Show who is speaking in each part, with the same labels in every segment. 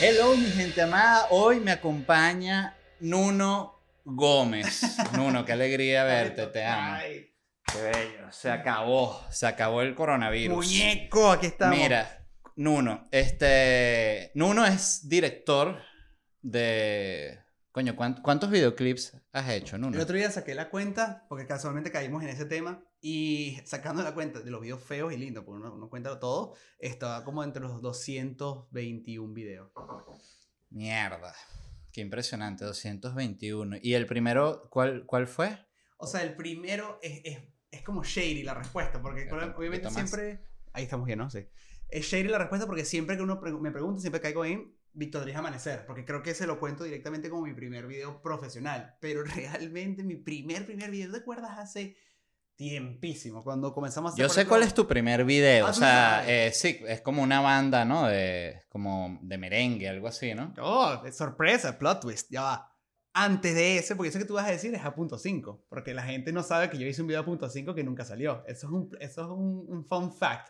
Speaker 1: Hello, mi gente amada. Hoy me acompaña Nuno Gómez. Nuno, qué alegría verte, te amo.
Speaker 2: Ay,
Speaker 1: Qué bello. Se acabó, se acabó el coronavirus.
Speaker 2: muñeco, aquí estamos.
Speaker 1: Mira, Nuno, este. Nuno es director de. Coño, ¿cuánt- ¿cuántos videoclips has hecho, Nuno?
Speaker 2: El otro día saqué la cuenta, porque casualmente caímos en ese tema, y sacando la cuenta de los videos feos y lindos, porque uno, uno cuenta todo, estaba como entre los 221 videos.
Speaker 1: Mierda. Qué impresionante, 221. ¿Y el primero, cuál, cuál fue?
Speaker 2: O sea, el primero es, es, es como shady la respuesta, porque obviamente siempre... Ahí estamos bien, ¿no? Sí. Es shady la respuesta porque siempre que uno pre- me pregunta, siempre caigo en Victoria Amanecer, porque creo que se lo cuento directamente como mi primer video profesional, pero realmente mi primer, primer video, ¿te acuerdas? Hace tiempísimo, cuando comenzamos a hacer...
Speaker 1: Yo sé cuál es tu primer video.
Speaker 2: Ah,
Speaker 1: o sea, eh, sí, es como una banda, ¿no? De, como de merengue, algo así, ¿no?
Speaker 2: Oh, de sorpresa, plot twist, ya va. Antes de ese, porque eso que tú vas a decir es a punto 5, porque la gente no sabe que yo hice un video a punto 5 que nunca salió. Eso es un, eso es un, un fun fact.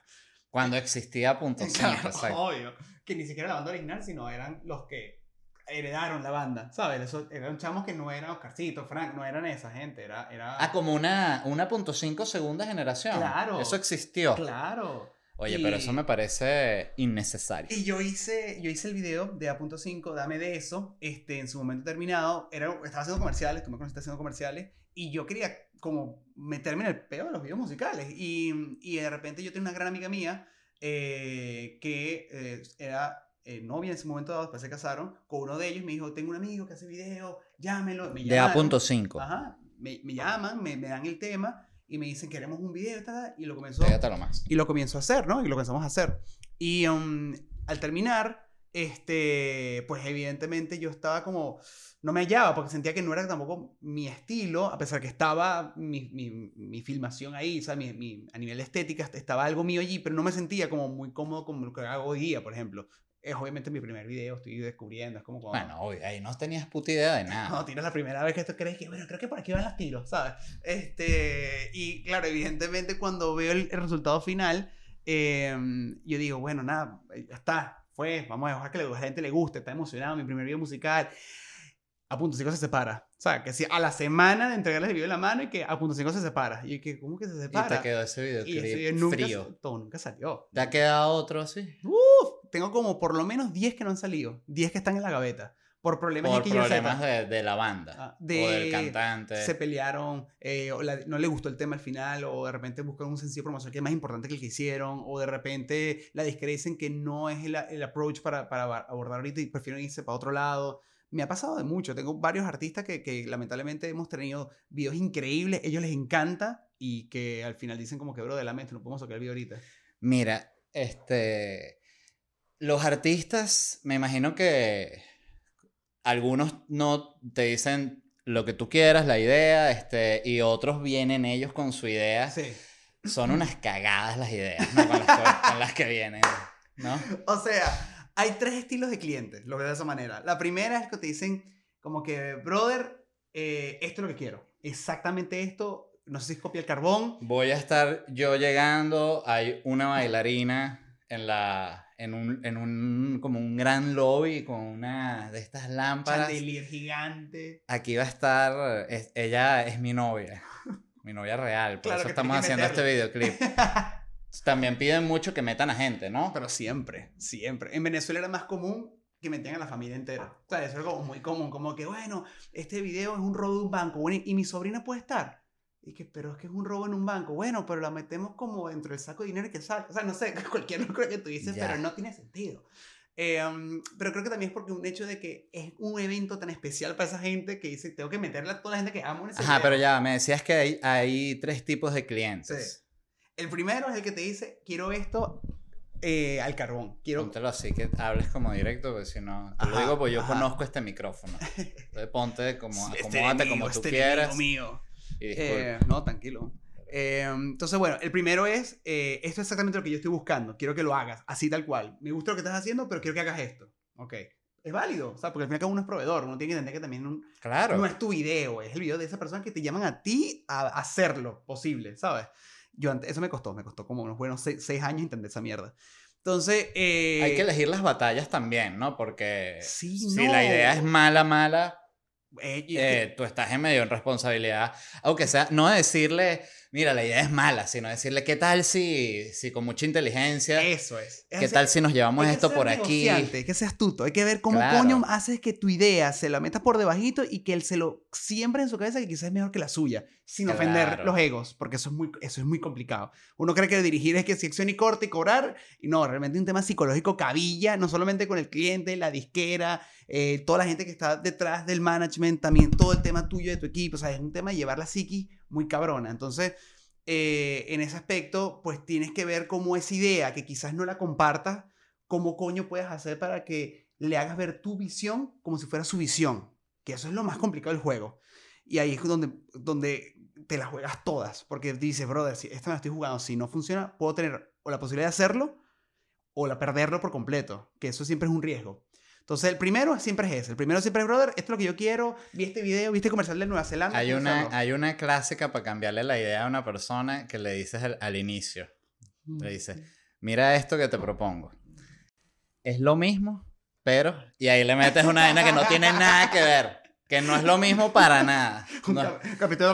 Speaker 1: Cuando existía punto cinco,
Speaker 2: Claro,
Speaker 1: exacto.
Speaker 2: obvio. Que ni siquiera la banda original, sino eran los que heredaron la banda, ¿sabes? Eran chamos que no eran Oscarcito, Frank, no eran esa gente, era... era
Speaker 1: Ah, como una, una punto cinco segunda generación.
Speaker 2: Claro.
Speaker 1: Eso existió.
Speaker 2: Claro.
Speaker 1: Oye,
Speaker 2: Y-
Speaker 1: pero eso me parece innecesario.
Speaker 2: Y yo hice, yo hice el video de A.5, dame de eso, este, en su momento terminado, era, estaba haciendo comerciales, tú me conoces haciendo comerciales, y yo quería como meterme en el peo de los videos musicales. Y, y de repente yo tenía una gran amiga mía eh, que eh, era eh, novia en ese momento dado, después se casaron, con uno de ellos me dijo, tengo un amigo que hace video, llámelo. Me
Speaker 1: De
Speaker 2: llamaron.
Speaker 1: A punto cinco.
Speaker 2: Ajá, me, me llaman, me, me dan el tema y me dicen, queremos un video, y lo comenzó
Speaker 1: más.
Speaker 2: y lo comienzo a hacer, ¿no? Y lo comenzamos a hacer. Y um, al terminar, este, pues evidentemente yo estaba como, no me hallaba porque sentía que no era tampoco mi estilo, a pesar que estaba mi, mi, mi filmación ahí, o sea, mi, mi- a nivel de estética estaba algo mío allí, pero no me sentía como muy cómodo como lo que hago hoy día, por ejemplo. Es obviamente mi primer video, estoy descubriendo, es como cuando...
Speaker 1: Bueno, oye, ahí no tenías puta idea de nada.
Speaker 2: No, tiras la primera vez que esto crees que, bueno, creo que por aquí van los tiros, ¿sabes? Este, y claro, evidentemente cuando veo el, el resultado final, eh, yo digo, bueno, nada, ya está, fue, vamos a dejar que la gente le guste, está emocionado, mi primer video musical. A punto 5 se separa. O sea, que si a la semana de entregarles el video en la mano y que a punto 5 se separa. Y que, ¿cómo que se
Speaker 1: Y
Speaker 2: separa?
Speaker 1: te quedó ese
Speaker 2: Y ese video nunca,
Speaker 1: frío.
Speaker 2: todo nunca salió.
Speaker 1: ¿Te ha quedado otro así?
Speaker 2: Uf, tengo como por lo menos 10 que no han salido. 10 que están en la gaveta. Por problemas
Speaker 1: Por
Speaker 2: Z.
Speaker 1: problemas de, de la banda.
Speaker 2: Ah,
Speaker 1: o del
Speaker 2: de-
Speaker 1: cantante.
Speaker 2: se pelearon, eh, o la- no le gustó el tema al final, o de repente buscan un sencillo promocional que es más importante que el que hicieron, o de repente la disquera dicen que no es el, el approach para, para abordar ahorita y prefieren irse para otro lado. Me ha pasado de mucho. Tengo varios artistas que, que lamentablemente hemos tenido videos increíbles, ellos les encanta y que al final dicen como que, bro, de la mente, no podemos sacar el video ahorita.
Speaker 1: Mira, este. Los artistas, me imagino que algunos no te dicen lo que tú quieras, la idea, este, y otros vienen ellos con su idea.
Speaker 2: Sí.
Speaker 1: Son unas cagadas las ideas, ¿no? Con las que, con las que vienen, ¿no?
Speaker 2: O sea, hay tres estilos de clientes, lo veo de esa manera. La primera es que te dicen como que, brother, eh, esto es lo que quiero. Exactamente esto. No sé si es copia el carbón.
Speaker 1: Voy a estar yo llegando, hay una bailarina en la en un, en un como un gran lobby con una de estas lámparas.
Speaker 2: Chandelier gigante.
Speaker 1: Aquí va a estar, es- ella es mi novia, mi novia real, por
Speaker 2: Claro
Speaker 1: eso estamos haciendo este videoclip. También piden mucho que metan a gente, ¿no?
Speaker 2: Pero siempre, siempre. En Venezuela era más común que metían a la familia entera. O sea, eso era como muy común. Como que, bueno, este video es un robo de un banco. Bueno, y mi sobrina puede estar. Y que, pero es que es un robo en un banco. Bueno, pero la metemos como dentro del saco de dinero que sale. O sea, no sé, cualquier locura que tú dices,
Speaker 1: Ya.
Speaker 2: pero no tiene sentido. Eh, um, pero creo que también es porque un hecho de que es un evento tan especial para esa gente que dice, tengo que meterle a toda la gente que amo en ese
Speaker 1: Ajá,
Speaker 2: video".
Speaker 1: pero ya, me decías que hay, hay tres tipos de clientes.
Speaker 2: El primero es el que te dice, quiero esto eh, al carbón. Quiero...
Speaker 1: Póntelo así que hables como directo, porque si no, te lo
Speaker 2: Ajá,
Speaker 1: digo, pues yo
Speaker 2: ajá.
Speaker 1: conozco este micrófono. Entonces ponte como,
Speaker 2: Este
Speaker 1: acomódate
Speaker 2: enemigo,
Speaker 1: como tú
Speaker 2: este
Speaker 1: quieras.
Speaker 2: mío. Eh, no, tranquilo. Eh, entonces, bueno, el primero es, eh, esto es exactamente lo que yo estoy buscando. Quiero que lo hagas, así tal cual. Me gusta lo que estás haciendo, pero quiero que hagas esto. Ok. Es válido, o sea, porque al final cada uno es proveedor. Uno tiene que entender que también un-
Speaker 1: claro.
Speaker 2: no es tu video, es el video de esa persona que te llaman a ti a hacerlo posible, ¿sabes? Yo antes, eso me costó, me costó como unos buenos seis, seis años entender esa mierda. Entonces, eh,
Speaker 1: Hay que elegir las batallas también, ¿no? Porque
Speaker 2: Sí,
Speaker 1: si
Speaker 2: no.
Speaker 1: la idea es mala, mala,
Speaker 2: eh,
Speaker 1: eh, tú estás en medio en responsabilidad. Aunque sea, no decirle, mira, la idea es mala, sino decirle, ¿qué tal si, si con mucha inteligencia,
Speaker 2: eso es. Es
Speaker 1: qué
Speaker 2: hacer-
Speaker 1: tal si nos llevamos esto por aquí?
Speaker 2: Hay que ser astuto. Hay que ver cómo
Speaker 1: Claro.
Speaker 2: coño haces que tu idea se la metas por debajito y que él se lo siembre en su cabeza que quizás es mejor que la suya. Sin ofender los egos, porque eso es, muy, eso es muy complicado. Uno cree que dirigir es que sección y corte y cobrar. Y no, realmente un tema psicológico cabilla, no solamente con el cliente, la disquera, eh, toda la gente que está detrás del management, también todo el tema tuyo de tu equipo. O sea, es un tema de llevar la psiqui muy cabrona. Entonces, eh, en ese aspecto, pues tienes que ver cómo esa idea, que quizás no la compartas, cómo coño puedes hacer para que le hagas ver tu visión como si fuera su visión. Que eso es lo más complicado del juego. Y ahí es donde, donde te las juegas todas. Porque dices, brother, si esta me la estoy jugando, si no funciona, puedo tener o la posibilidad de hacerlo o la perderlo por completo. Que eso siempre es un riesgo. Entonces, el primero siempre es ese. El primero siempre es, brother, esto es lo que yo quiero. Vi este video, vi este comercial de Nueva Zelanda.
Speaker 1: Hay una,
Speaker 2: hacerlo".
Speaker 1: hay una clásica para cambiarle la idea a una persona que le dices al, al inicio.
Speaker 2: Mm.
Speaker 1: Le dices, mira esto que te propongo. Es lo mismo, pero... Y ahí le metes una vaina que no tiene nada que ver. Que no es lo mismo para nada. No.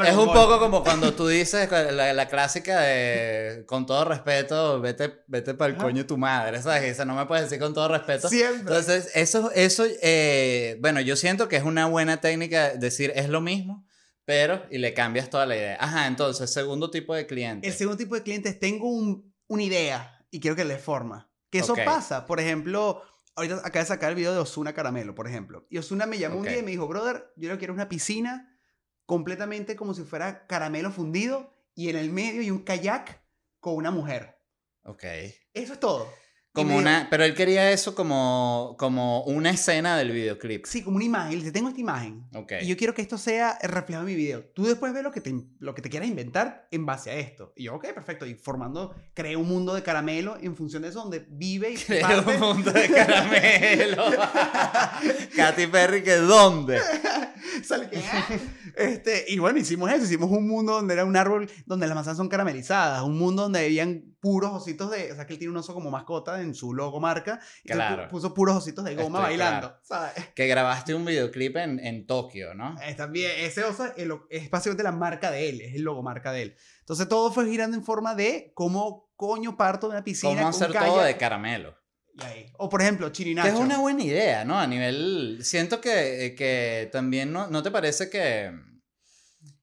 Speaker 1: Es un poco como cuando tú dices la, la clásica de con todo respeto, vete, vete para el coño tu madre, ¿sabes? Esa no me puedes decir con todo respeto.
Speaker 2: Siempre.
Speaker 1: Entonces, eso, eso eh, bueno, yo siento que es una buena técnica decir es lo mismo, pero y le cambias toda la idea. Ajá, entonces, segundo tipo de cliente.
Speaker 2: El segundo tipo de clientes, tengo un- una idea y quiero que le forma. Que eso
Speaker 1: Ok.
Speaker 2: pasa. Por ejemplo, ahorita acaba de sacar el video de Osuna Caramelo, por ejemplo. Y Osuna me llamó un día y me dijo, brother, yo lo quiero una piscina completamente como si fuera caramelo fundido y en el medio hay un kayak con una mujer.
Speaker 1: Ok.
Speaker 2: Eso es todo.
Speaker 1: Como una, pero él quería eso como, como una escena del videoclip.
Speaker 2: Sí, como una imagen. Le dice, tengo esta imagen.
Speaker 1: Ok.
Speaker 2: Y yo quiero que esto sea reflejado en mi video. Tú después ves lo que te, lo que te quieras inventar en base a esto. Y yo, ok, perfecto. Y formando, creé un mundo de caramelo en función de eso, donde vive y
Speaker 1: Creo
Speaker 2: parte-
Speaker 1: un mundo de caramelo. Katy Perry, ¿que dónde?
Speaker 2: Sale que, "Ah". este, y bueno, hicimos eso. Hicimos un mundo donde era un árbol donde las manzanas son caramelizadas. Un mundo donde habían puros ositos de... O sea, que él tiene un oso como mascota en su logo marca. Y
Speaker 1: Claro.
Speaker 2: pu- puso puros ositos de goma
Speaker 1: Estoy
Speaker 2: bailando. ¿sabes?
Speaker 1: Que grabaste un videoclip en, en Tokio, ¿no?
Speaker 2: Es también, ese oso es, el- es básicamente la marca de él, es el logomarca de él. Entonces todo fue girando en forma de cómo coño parto de una piscina.
Speaker 1: ¿Cómo
Speaker 2: con
Speaker 1: hacer
Speaker 2: kayak.
Speaker 1: todo de caramelo?
Speaker 2: Y ahí. O por ejemplo,
Speaker 1: Que
Speaker 2: Chirinacho.
Speaker 1: es una buena idea, ¿no? A nivel... Siento que, que también, ¿no, ¿no te parece que,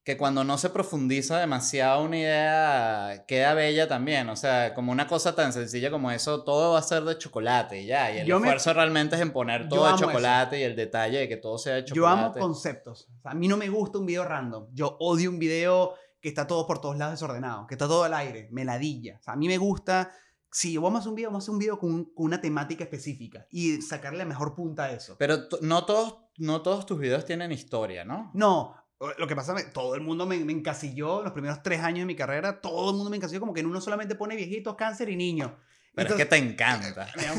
Speaker 1: que cuando no se profundiza demasiado una idea queda bella también? O sea, como una cosa tan sencilla como eso, todo va a ser de chocolate y ya. Y el
Speaker 2: Yo me-
Speaker 1: esfuerzo realmente es en poner todo de
Speaker 2: eso.
Speaker 1: chocolate y el detalle de que todo sea de
Speaker 2: Yo amo
Speaker 1: chocolate.
Speaker 2: conceptos. O sea, a mí no me gusta un video random. Yo odio un video que está todo por todos lados desordenado, que está todo al aire, meladilla. O sea, a mí me gusta, si vamos a hacer un video, vamos a hacer un video con, un- con una temática específica y sacarle la mejor punta a eso.
Speaker 1: Pero no todos, no todos tus videos tienen historia, ¿no?
Speaker 2: No, lo que pasa es que todo el mundo me, me encasilló, los primeros tres años de mi carrera, todo el mundo me encasilló como que en uno solamente pone viejitos, cáncer y niños.
Speaker 1: Pero es que te encanta.
Speaker 2: Me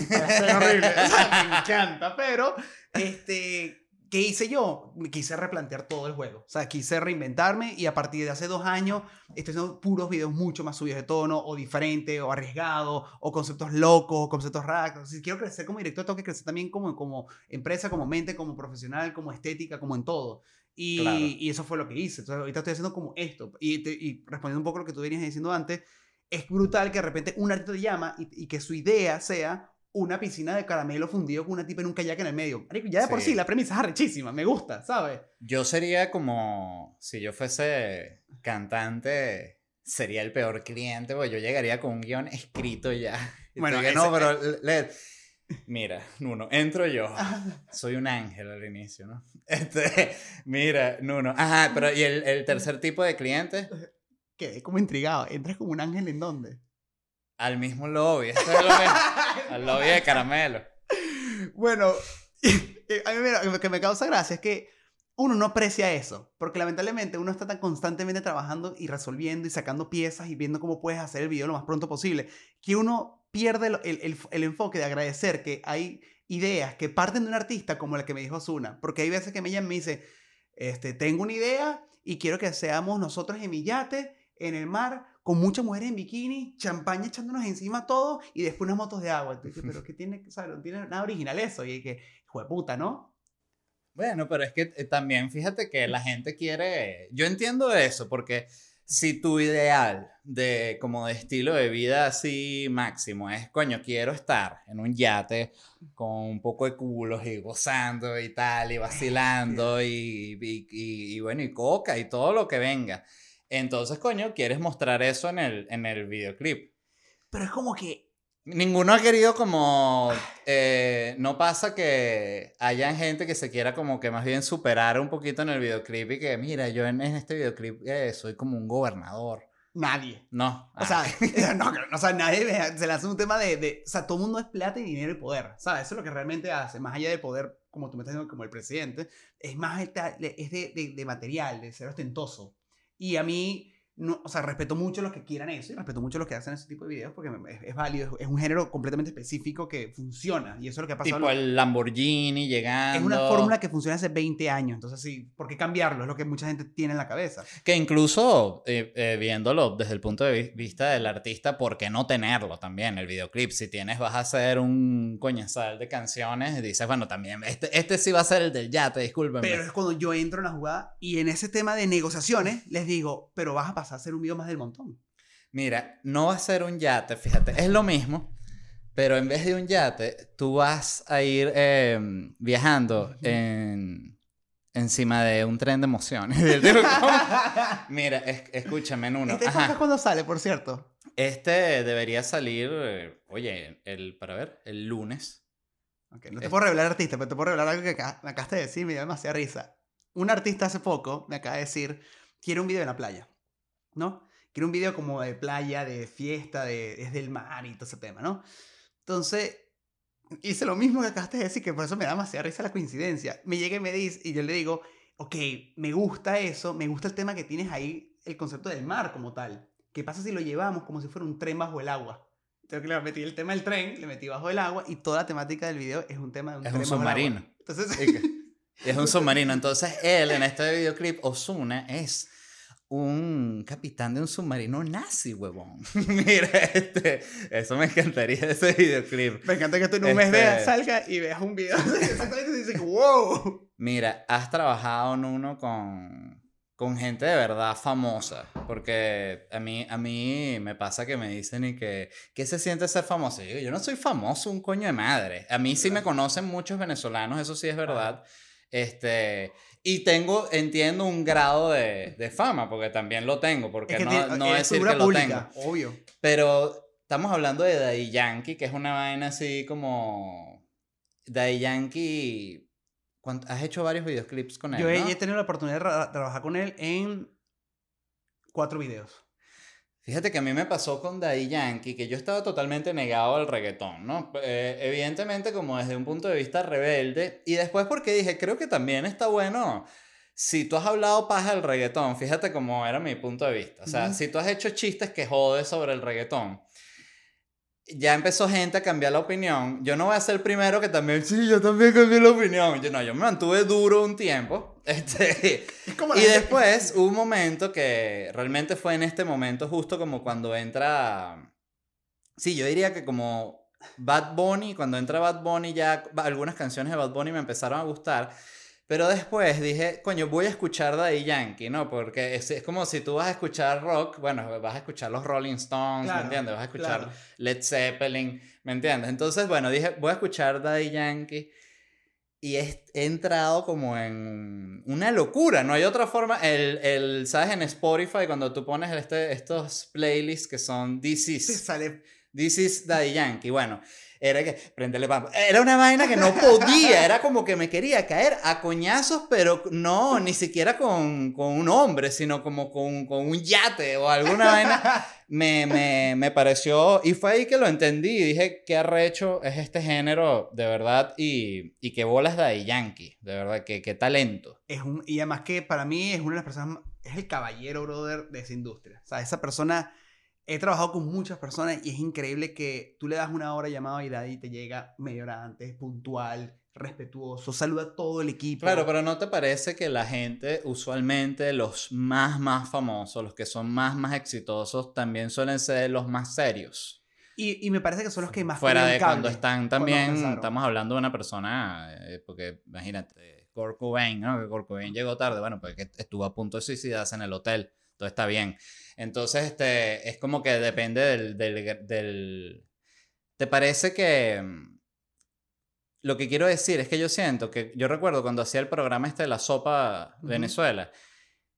Speaker 2: horrible. O sea, me encanta, pero este, ¿qué hice yo? Me quise replantear todo el juego. O sea, quise reinventarme y a partir de hace dos años estoy haciendo puros videos mucho más subidos de tono o diferentes o arriesgados o conceptos locos o conceptos raros. Si quiero crecer como director, tengo que crecer también como, como empresa, como mente, como profesional, como estética, como en todo. Y,
Speaker 1: Claro.
Speaker 2: y eso fue lo que hice. Entonces, ahorita estoy haciendo como esto. Y, te- y respondiendo un poco a lo que tú venías diciendo antes, es brutal que de repente un artista te llama y, y que su idea sea una piscina de caramelo fundido con una tipa en un kayak en el medio. Ya de por
Speaker 1: Sí.
Speaker 2: sí la premisa es arrechísima, me gusta, ¿sabes?
Speaker 1: Yo sería como, si yo fuese cantante, sería el peor cliente, porque yo llegaría con un guion escrito ya.
Speaker 2: Bueno, ese-
Speaker 1: no, pero le- Mira, Nuno, entro yo. Soy un ángel al inicio, ¿no? Este, mira, Nuno. Ajá, pero ¿y el, el tercer tipo de cliente?
Speaker 2: Quedé como intrigado. ¿Entras como un ángel en dónde?
Speaker 1: Al mismo lobby. Esto es lo. Al lobby de caramelo.
Speaker 2: Bueno, a mí me- lo que me causa gracia es que uno no aprecia eso, porque lamentablemente uno está tan constantemente trabajando y resolviendo y sacando piezas y viendo cómo puedes hacer el video lo más pronto posible, que uno pierde el, el- el- enfoque de agradecer que hay ideas que parten de un artista como la que me dijo Osuna, porque hay veces que me llama y me dice, este, tengo una idea y quiero que seamos nosotros en mi yate, en el mar, con muchas mujeres en bikini, champaña echándonos encima todo y después unas motos de agua. Entonces, pero ¿qué tiene? O sea, no tiene nada original eso. Y que, hijo de puta, ¿no?
Speaker 1: Bueno, pero es que eh, también fíjate que la gente quiere. Yo entiendo eso, porque si tu ideal de como de estilo de vida así máximo es, coño, quiero estar en un yate con un poco de culos y gozando y tal, y vacilando y, y, y- y bueno, y coca y todo lo que venga. Entonces, coño, quieres mostrar eso en el, en el videoclip.
Speaker 2: Pero es como que
Speaker 1: Ninguno ha querido como... eh, no pasa que hayan gente que se quiera como que más bien superar un poquito en el videoclip y que, mira, yo en, en este videoclip eh, soy como un gobernador.
Speaker 2: nadie.
Speaker 1: No.
Speaker 2: O sea, no, no, o sea, nadie se le hace un tema de, de- O sea, todo el mundo es plata y dinero y poder. ¿Sabes? Eso es lo que realmente hace. Más allá del poder, como tú me estás diciendo, como el presidente, es más es de, de- de material, de ser ostentoso. Y a mí, no, o sea, respeto mucho los que quieran eso y respeto mucho los que hacen ese tipo de videos porque es, es válido, es, es un género completamente específico que funciona. Y eso es lo que ha pasado.
Speaker 1: tipo el Lamborghini llegando.
Speaker 2: es una fórmula que funciona hace 20 años. Entonces, sí, ¿por qué cambiarlo? Es lo que mucha gente tiene en la cabeza.
Speaker 1: Que incluso eh, eh, viéndolo desde el punto de vi- vista del artista, ¿por qué no tenerlo también? El videoclip, si tienes, vas a hacer un coñazal de canciones, y dices, bueno, también, este, este sí va a ser el del yate, discúlpenme.
Speaker 2: Pero es cuando yo entro en la jugada y en ese tema de negociaciones les digo, pero vas a pasar a ser un video más del montón.
Speaker 1: Mira, no va a ser un yate, fíjate, es lo mismo, pero en vez de un yate, tú vas a ir eh, viajando en, encima de un tren de emociones. Mira, es- escúchame en uno.
Speaker 2: ¿Este podcast cuándo sale, por cierto?
Speaker 1: Este debería salir, eh, oye, el, para ver, el lunes.
Speaker 2: Ok, no te
Speaker 1: Es-
Speaker 2: puedo revelar artista, pero te puedo revelar algo que acá- me acabaste de decir me dio demasiada risa. Un artista hace poco me acaba de decir, quiero un video en la playa, ¿no? Quiero un video como de playa, de fiesta, de, es del mar y todo ese tema, ¿no? Entonces, hice lo mismo que acabaste de decir, que por eso me da demasiada risa la coincidencia. Me llega y me dice, y yo le digo, ok, me gusta eso, me gusta el tema que tienes ahí, el concepto del mar como tal. ¿Qué pasa si lo llevamos como si fuera un tren bajo el agua? Entonces, le metí el tema del tren, le metí bajo el agua y toda la temática del video es un tema de un
Speaker 1: Es
Speaker 2: tren
Speaker 1: un submarino.
Speaker 2: Entonces,
Speaker 1: es un submarino. Entonces, él en este videoclip, Osuna, es un capitán de un submarino nazi, huevón. Mira, este, eso me encantaría de ese videoclip.
Speaker 2: me encanta que tú en un mes
Speaker 1: Este-
Speaker 2: veas, salga y veas un video. Exactamente, dices, wow.
Speaker 1: Mira, has trabajado en uno con, con gente de verdad famosa. Porque a mí, a mí me pasa que me dicen y que, ¿qué se siente ser famoso? Y yo, digo, yo no soy famoso, un coño de madre. A mí sí me conocen muchos venezolanos, eso sí es verdad. Este, y tengo, entiendo, un grado de, de fama, porque también lo tengo, porque
Speaker 2: Es que
Speaker 1: no, no
Speaker 2: eres
Speaker 1: decir que lo
Speaker 2: pública,
Speaker 1: tengo.
Speaker 2: obvio.
Speaker 1: Pero estamos hablando de Daddy Yankee, que es una vaina así como. Daddy Yankee. ¿cuánt- Has hecho varios videoclips con él.
Speaker 2: Yo he,
Speaker 1: ¿no?
Speaker 2: he tenido la oportunidad de tra- trabajar con él en cuatro videos.
Speaker 1: Fíjate que a mí me pasó con Daddy Yankee, que yo estaba totalmente negado al reggaetón, ¿no? Eh, evidentemente como desde un punto de vista rebelde, y después porque dije, creo que también está bueno, si tú has hablado paja del reggaetón, fíjate cómo era mi punto de vista, o sea, si tú has hecho chistes que jodes sobre el reggaetón, ya empezó gente a cambiar la opinión, yo no voy a ser el primero que también, sí, yo también cambié la opinión, yo no, yo me mantuve duro un tiempo, este... Y después hubo un momento que realmente fue en este momento justo como cuando entra... Sí, yo diría que como Bad Bunny, cuando entra Bad Bunny ya algunas canciones de Bad Bunny me empezaron a gustar. Pero después dije, coño, voy a escuchar Daddy Yankee, ¿no? Porque es, es como si tú vas a escuchar rock, bueno, vas a escuchar los Rolling Stones,
Speaker 2: Claro,
Speaker 1: ¿me entiendes? Vas a escuchar
Speaker 2: claro.
Speaker 1: Led Zeppelin, ¿me entiendes? Entonces, bueno, dije, voy a escuchar Daddy Yankee y he, he entrado como en una locura, no hay otra forma. El, el, ¿sabes? En Spotify, cuando tú pones este, estos playlists que son
Speaker 2: Te
Speaker 1: DCs,
Speaker 2: sale
Speaker 1: This is Daddy Yankee. Bueno, era que prendele pampa. Era una vaina que no podía, era como que me quería caer a coñazos, pero no, ni siquiera con, con un hombre, sino como con, con un yate o alguna vaina. Me, me, me, pareció, y fue ahí que lo entendí, dije, qué arrecho es este género, de verdad, y, y qué bolas Daddy Yankee, de verdad, qué, qué talento.
Speaker 2: Es un, y además que para mí es una de las personas, es el caballero, brother, de esa industria. O sea, esa persona he trabajado con muchas personas y es increíble que tú le das una hora llamada y Daddy te llega media hora antes, puntual, respetuoso, saluda a todo el equipo.
Speaker 1: Claro, pero ¿no te parece que la gente, usualmente los más, más famosos, los que son más, más exitosos, también suelen ser los más serios?
Speaker 2: Y, y me parece que son los que más...
Speaker 1: Fuera de cuando están también, estamos hablando de una persona, eh, porque imagínate, Kurt Cobain, ¿no? Que Kurt Cobain llegó tarde, bueno, pues estuvo a punto de suicidarse en el hotel todo está bien. Entonces, este, es como que depende del, del, ¿Te parece que... Mm, lo que quiero decir es que yo siento que yo recuerdo cuando hacía el programa este de la sopa Venezuela,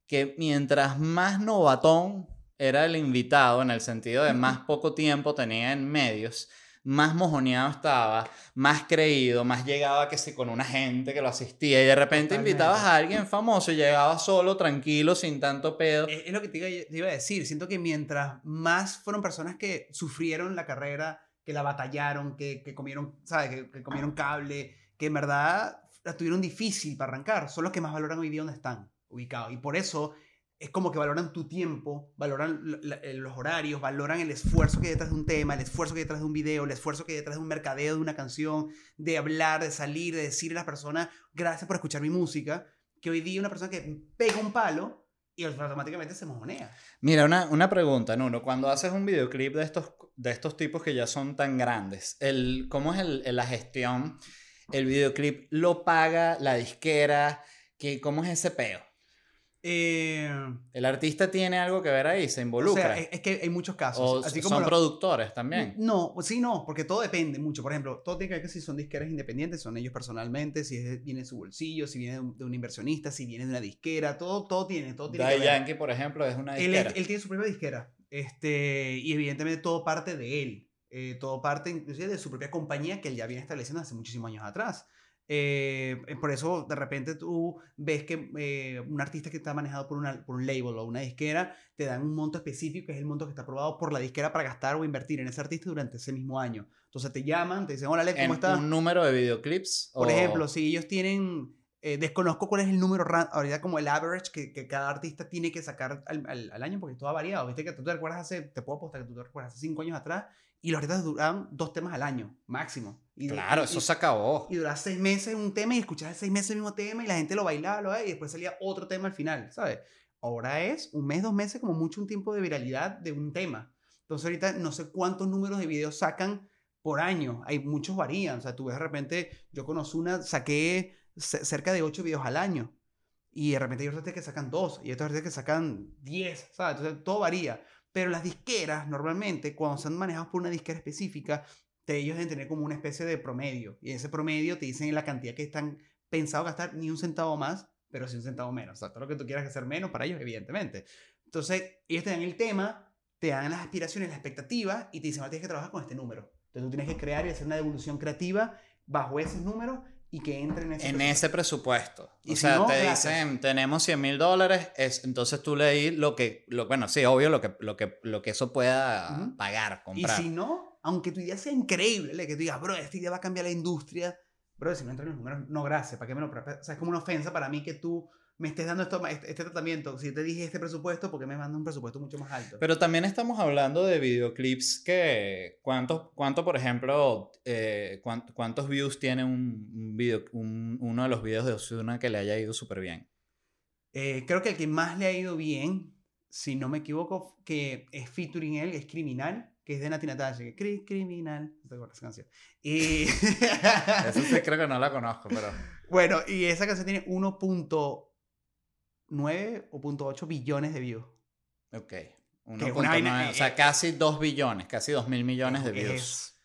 Speaker 1: que mientras más novatón era el invitado, en el sentido de más poco tiempo tenía en medios, más mojoneado estaba, más creído, más llegaba que si con una gente que lo asistía y de repente invitabas a alguien famoso y llegaba solo, tranquilo, sin tanto pedo.
Speaker 2: Es, lo que te iba, a decir, siento que mientras más fueron personas que sufrieron la carrera, que la batallaron, que, que comieron, ¿sabes? Que, comieron cable, que en verdad la tuvieron difícil para arrancar, son los que más valoran hoy día donde están ubicados. Y por eso es como que valoran tu tiempo, valoran eh, los horarios, valoran el esfuerzo que hay detrás de un tema, el esfuerzo que hay detrás de un video, el esfuerzo que hay detrás de un mercadeo, de una canción, de hablar, de salir, de decirle a las personas, gracias por escuchar mi música, que hoy día una persona que pega un palo y automáticamente se mojonea.
Speaker 1: Mira, una, una pregunta, Nuno. Cuando haces un videoclip de estos, de estos tipos que ya son tan grandes, el, ¿cómo es el, la gestión? ¿El videoclip lo paga la disquera? ¿Qué, ¿Cómo es ese peo?
Speaker 2: Eh,
Speaker 1: el artista tiene algo que ver ahí, se involucra.
Speaker 2: O sea, es, que hay muchos casos.
Speaker 1: O así como son productores también.
Speaker 2: No, sí, no, porque todo depende mucho. Por ejemplo, todo tiene que ver que si son disqueras independientes, son ellos personalmente, si viene de su bolsillo, si viene de un, inversionista, si viene de una disquera, todo, todo tiene. Todo tiene
Speaker 1: Yankee, por ejemplo, es una disquera.
Speaker 2: Él, tiene su propia disquera. Este, y evidentemente todo parte de él. Eh, todo parte inclusive de su propia compañía que él ya viene estableciendo hace muchísimos años atrás. Eh, por eso de repente tú ves que eh, un artista que está manejado por, una, por un label o una disquera te dan un monto específico que es el monto que está aprobado por la disquera para gastar o invertir en ese artista durante ese mismo año. Entonces te llaman, te dicen, hola Ale, ¿cómo estás?
Speaker 1: ¿Un número de videoclips?
Speaker 2: Por ejemplo, si ellos tienen, eh, desconozco cuál es el número, ahorita como el average que, que cada artista tiene que sacar al, al, año porque todo ha variado. Viste que tú te recuerdas hace, te puedo apostar que tú te recuerdas hace cinco años atrás y los artistas duraban dos temas al año, máximo. Y,
Speaker 1: claro, eso se acabó.
Speaker 2: Y duraba seis meses un tema y escuchabas seis meses el mismo tema y la gente lo bailaba, lo, y después salía otro tema al final, ¿sabes? Ahora es un mes, dos meses, como mucho un tiempo de viralidad de un tema. Entonces ahorita no sé cuántos números de videos sacan por año. Hay muchos varían. O sea, tú ves de repente, yo conozco una, saqué cerca de ocho videos al año. Y de repente hay otros que sacan dos y otros que sacan diez, ¿sabes? Entonces todo varía. Pero las disqueras, normalmente, cuando son manejados por una disquera específica, ellos deben tener como una especie de promedio. Y ese promedio te dicen la cantidad que están pensados gastar, ni un centavo más, pero sí un centavo menos. O sea, todo lo que tú quieras hacer menos para ellos, evidentemente. Entonces, ellos te dan el tema, te dan las aspiraciones, las expectativas, y te dicen, tienes que trabajar con este número. Entonces, tú tienes que crear y hacer una devolución creativa bajo esos números y que entre en ese
Speaker 1: en presupuesto. ese presupuesto. o sea, te dicen, tenemos 100 mil dólares, entonces tú leí lo que, lo, bueno, sí, obvio, lo que, lo que, lo que eso pueda pagar, comprar.
Speaker 2: Y si no, aunque tu idea sea increíble, que tú digas, bro, esta idea va a cambiar la industria, bro, si no entran los números, no, gracias, ¿para qué me lo... O sea, es como una ofensa para mí que tú me estés dando esto, este, este, tratamiento, si te dije este presupuesto, porque me mandas un presupuesto mucho más alto?
Speaker 1: Pero también estamos hablando de videoclips que, ¿cuántos, cuánto, por ejemplo, eh, cuántos views tiene un, video, uno de los videos de Osuna que le haya ido súper bien?
Speaker 2: Eh, creo que el que más le ha ido bien, si no me equivoco, que es featuring él, es Criminal, que es de Nati Natasha, que es Criminal, no te acuerdas esa canción. Y...
Speaker 1: Eso sí creo que no la conozco, pero...
Speaker 2: Bueno, y esa canción tiene 1. 9 o 8 billones de views.
Speaker 1: Ok. 1.9, o sea, casi 2 billones, casi 2 mil millones de views.
Speaker 2: Es,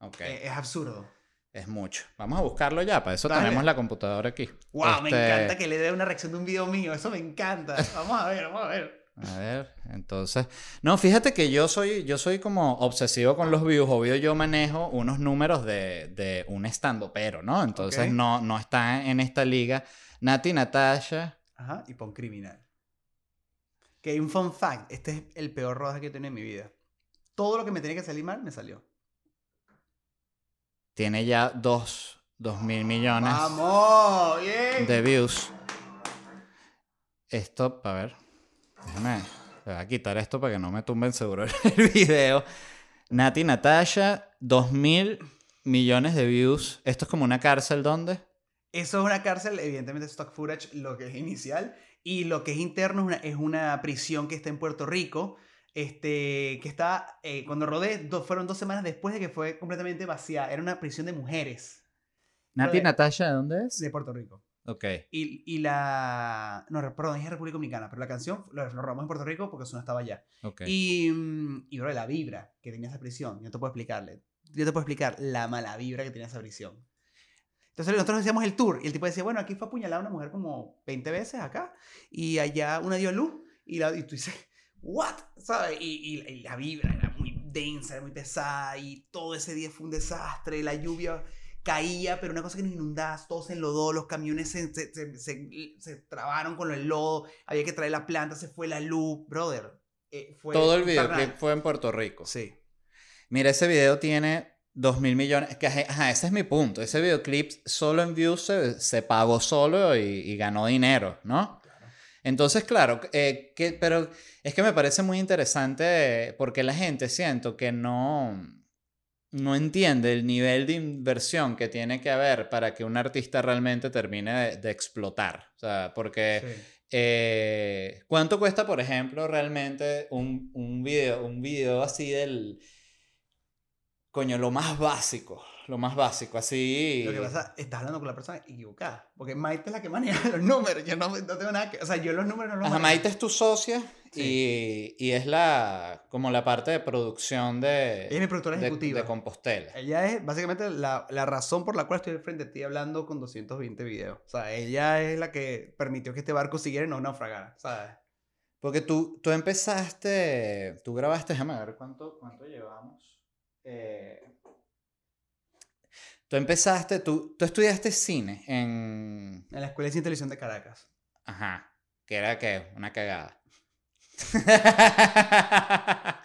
Speaker 2: okay. es, absurdo.
Speaker 1: Es mucho. Vamos a buscarlo ya, para eso tenemos la computadora aquí.
Speaker 2: ¡Wow! Me este encanta que le dé una reacción de un video mío, eso me encanta. Vamos a ver, vamos a ver.
Speaker 1: A ver, entonces. No, fíjate que yo soy, yo soy como obsesivo con los views. Obvio, yo manejo unos números de, de un estando pero, ¿no? Entonces
Speaker 2: Ok.
Speaker 1: no, no está en esta liga. Nati Natasha.
Speaker 2: Ajá, y pon criminal. Que hay un fun fact. Este es el peor rodaje que he tenido en mi vida. Todo lo que me tenía que salir mal, me salió.
Speaker 1: Tiene ya dos, dos mil millones
Speaker 2: ¡Vamos! ¡Bien!
Speaker 1: de views. Esto, a ver. Déjame. Le voy a quitar esto para que no me tumben seguro el video. Nati Natasha, dos mil millones de views. Esto es como una cárcel, ¿dónde?
Speaker 2: Eso es una cárcel, evidentemente stock footage, lo que es inicial. Y lo que es interno es una, es una prisión que está en Puerto Rico. Este, que está, eh, cuando rodé, do- fueron dos semanas después de que fue completamente vacía. Era una prisión de mujeres
Speaker 1: Nati. Natasha, ¿de dónde es?
Speaker 2: de Puerto Rico.
Speaker 1: Ok.
Speaker 2: Y, y la... No, perdón, es República Dominicana, pero la canción lo, lo rodamos en Puerto Rico porque eso no estaba allá.
Speaker 1: ok.
Speaker 2: Y, mm, y bro, la vibra que tenía esa prisión, yo te puedo explicarle. Yo te puedo explicar la mala vibra que tenía esa prisión. Entonces nosotros hacíamos el tour y el tipo decía, bueno, aquí fue apuñalada una mujer como 20 veces acá y allá una dio luz y, la, y tú dices, ¿what? ¿Sabes? Y, y- y la vibra era muy densa, era muy pesada y todo ese día fue un desastre, la lluvia caía, pero una cosa que nos inundaba, todo se enlodó, los camiones se, se, se, se- trabaron con el lodo, había que traer la planta, se fue la luz, brother. eh, fue
Speaker 1: Todo el videoclip fue en Puerto Rico.
Speaker 2: Sí.
Speaker 1: Mira, ese video tiene 2 mil millones. Que, ajá, ese es mi punto. Ese videoclip solo en views se, se pagó solo y, y ganó dinero, ¿no?
Speaker 2: Claro.
Speaker 1: Entonces, claro, eh, que, pero es que me parece muy interesante porque la gente siento que no, no entiende el nivel de inversión que tiene que haber para que un artista realmente termine de, de explotar. O sea, porque...
Speaker 2: Sí.
Speaker 1: Eh, ¿Cuánto cuesta, por ejemplo, realmente un, un video, un video así del... Coño, lo más básico, lo más básico, así...
Speaker 2: Lo que pasa, estás hablando con la persona equivocada. Porque Maite es la que maneja los números. Yo no, no tengo nada que. O sea, yo los números no los
Speaker 1: Ajá,
Speaker 2: manejo.
Speaker 1: Maite es tu socia
Speaker 2: Sí.
Speaker 1: y, y es la, como la parte de producción de,
Speaker 2: Ella es mi productora
Speaker 1: de,
Speaker 2: ejecutiva.
Speaker 1: de Compostela.
Speaker 2: Ella es básicamente la, la razón por la cual estoy frente a ti hablando con 220 videos. O sea, ella es la que permitió que este barco siguiera y no naufragara. ¿Sabes?
Speaker 1: Porque tú, tú empezaste, tú grabaste, déjame ver cuánto, cuánto llevamos. Eh, tú empezaste, tú, tú estudiaste cine en...
Speaker 2: En la Escuela de Cine y Televisión de Caracas.
Speaker 1: Ajá, que era que una cagada.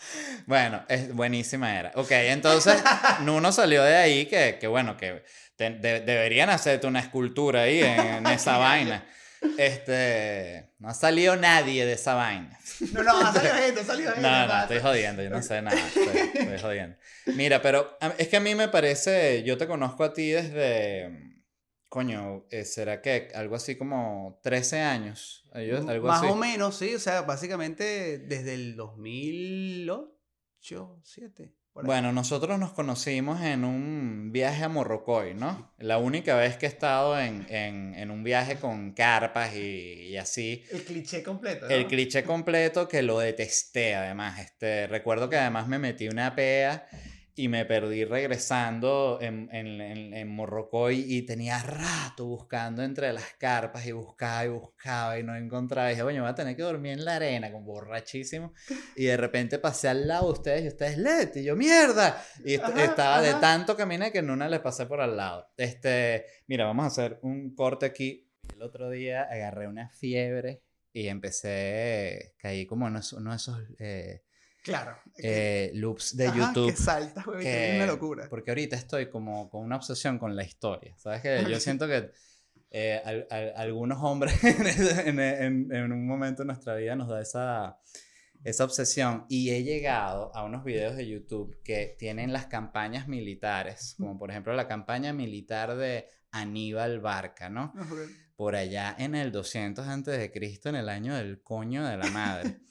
Speaker 1: bueno, es, buenísima era. Ok, entonces Nuno salió de ahí que, que bueno, que te- de- deberían hacerte una escultura ahí en, en esa vaina. Este, no ha salido nadie de esa vaina.
Speaker 2: No, no, ha salido gente, ha salido gente.
Speaker 1: No, no, estoy jodiendo, yo no sé nada. Estoy, estoy jodiendo. Mira, pero es que a mí me parece, yo te conozco a ti desde, coño, eh, ¿será que algo así como 13 años? Algo
Speaker 2: Más
Speaker 1: así.
Speaker 2: o menos, sí. O sea, básicamente desde el 2008, 2007.
Speaker 1: Bueno, nosotros nos conocimos en un viaje a Morrocoy, ¿no? La única vez que he estado en, en, en un viaje con carpas y, y así.
Speaker 2: El cliché completo.
Speaker 1: El
Speaker 2: ¿no?
Speaker 1: cliché completo que lo detesté además. Este, recuerdo que además me metí una pea y me perdí regresando en, en, en, en Morrocoy y tenía rato buscando entre las carpas y buscaba y buscaba y no encontraba. Y dije, bueno, voy a tener que dormir en la arena, como borrachísimo. Y de repente pasé al lado de ustedes y ustedes, Leti, y yo, mierda. Y
Speaker 2: Ajá,
Speaker 1: estaba de
Speaker 2: ajá.
Speaker 1: tanto caminé que en una les pasé por al lado. Este, mira, vamos a hacer un corte aquí. El otro día agarré una fiebre y empecé, caí como en uno de esos eh,
Speaker 2: Claro.
Speaker 1: eh, loops de
Speaker 2: Ajá,
Speaker 1: YouTube.
Speaker 2: Que saltas, güey.
Speaker 1: que-
Speaker 2: Es una locura.
Speaker 1: Porque ahorita estoy como con una obsesión con la historia. ¿Sabes que Yo siento que eh, al- al- algunos hombres en, en- en- un momento de nuestra vida nos da esa, esa obsesión. Y he llegado a unos videos de YouTube que tienen las campañas militares, como por ejemplo la campaña militar de Aníbal Barca, ¿no?
Speaker 2: Ajá.
Speaker 1: por allá en el 200 antes de Cristo, en el año del coño de la madre.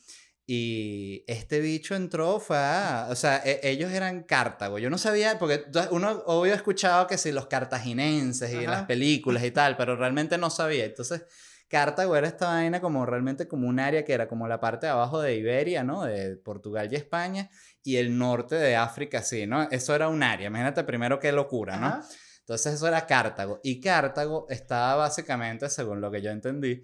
Speaker 1: Y este bicho entró, fue a, o sea, e- ellos eran Cartago. Yo no sabía, porque uno obvio ha escuchado que si los cartaginenses y
Speaker 2: Ajá.
Speaker 1: las películas y tal, pero realmente no sabía. Entonces, Cartago era esta vaina como realmente como un área que era como la parte de abajo de Iberia, ¿no? De Portugal y España, y el norte de África, sí, ¿no? Eso era un área. Imagínate primero qué locura, ¿no?
Speaker 2: Ajá.
Speaker 1: Entonces eso era Cartago. Y Cartago estaba básicamente, según lo que yo entendí,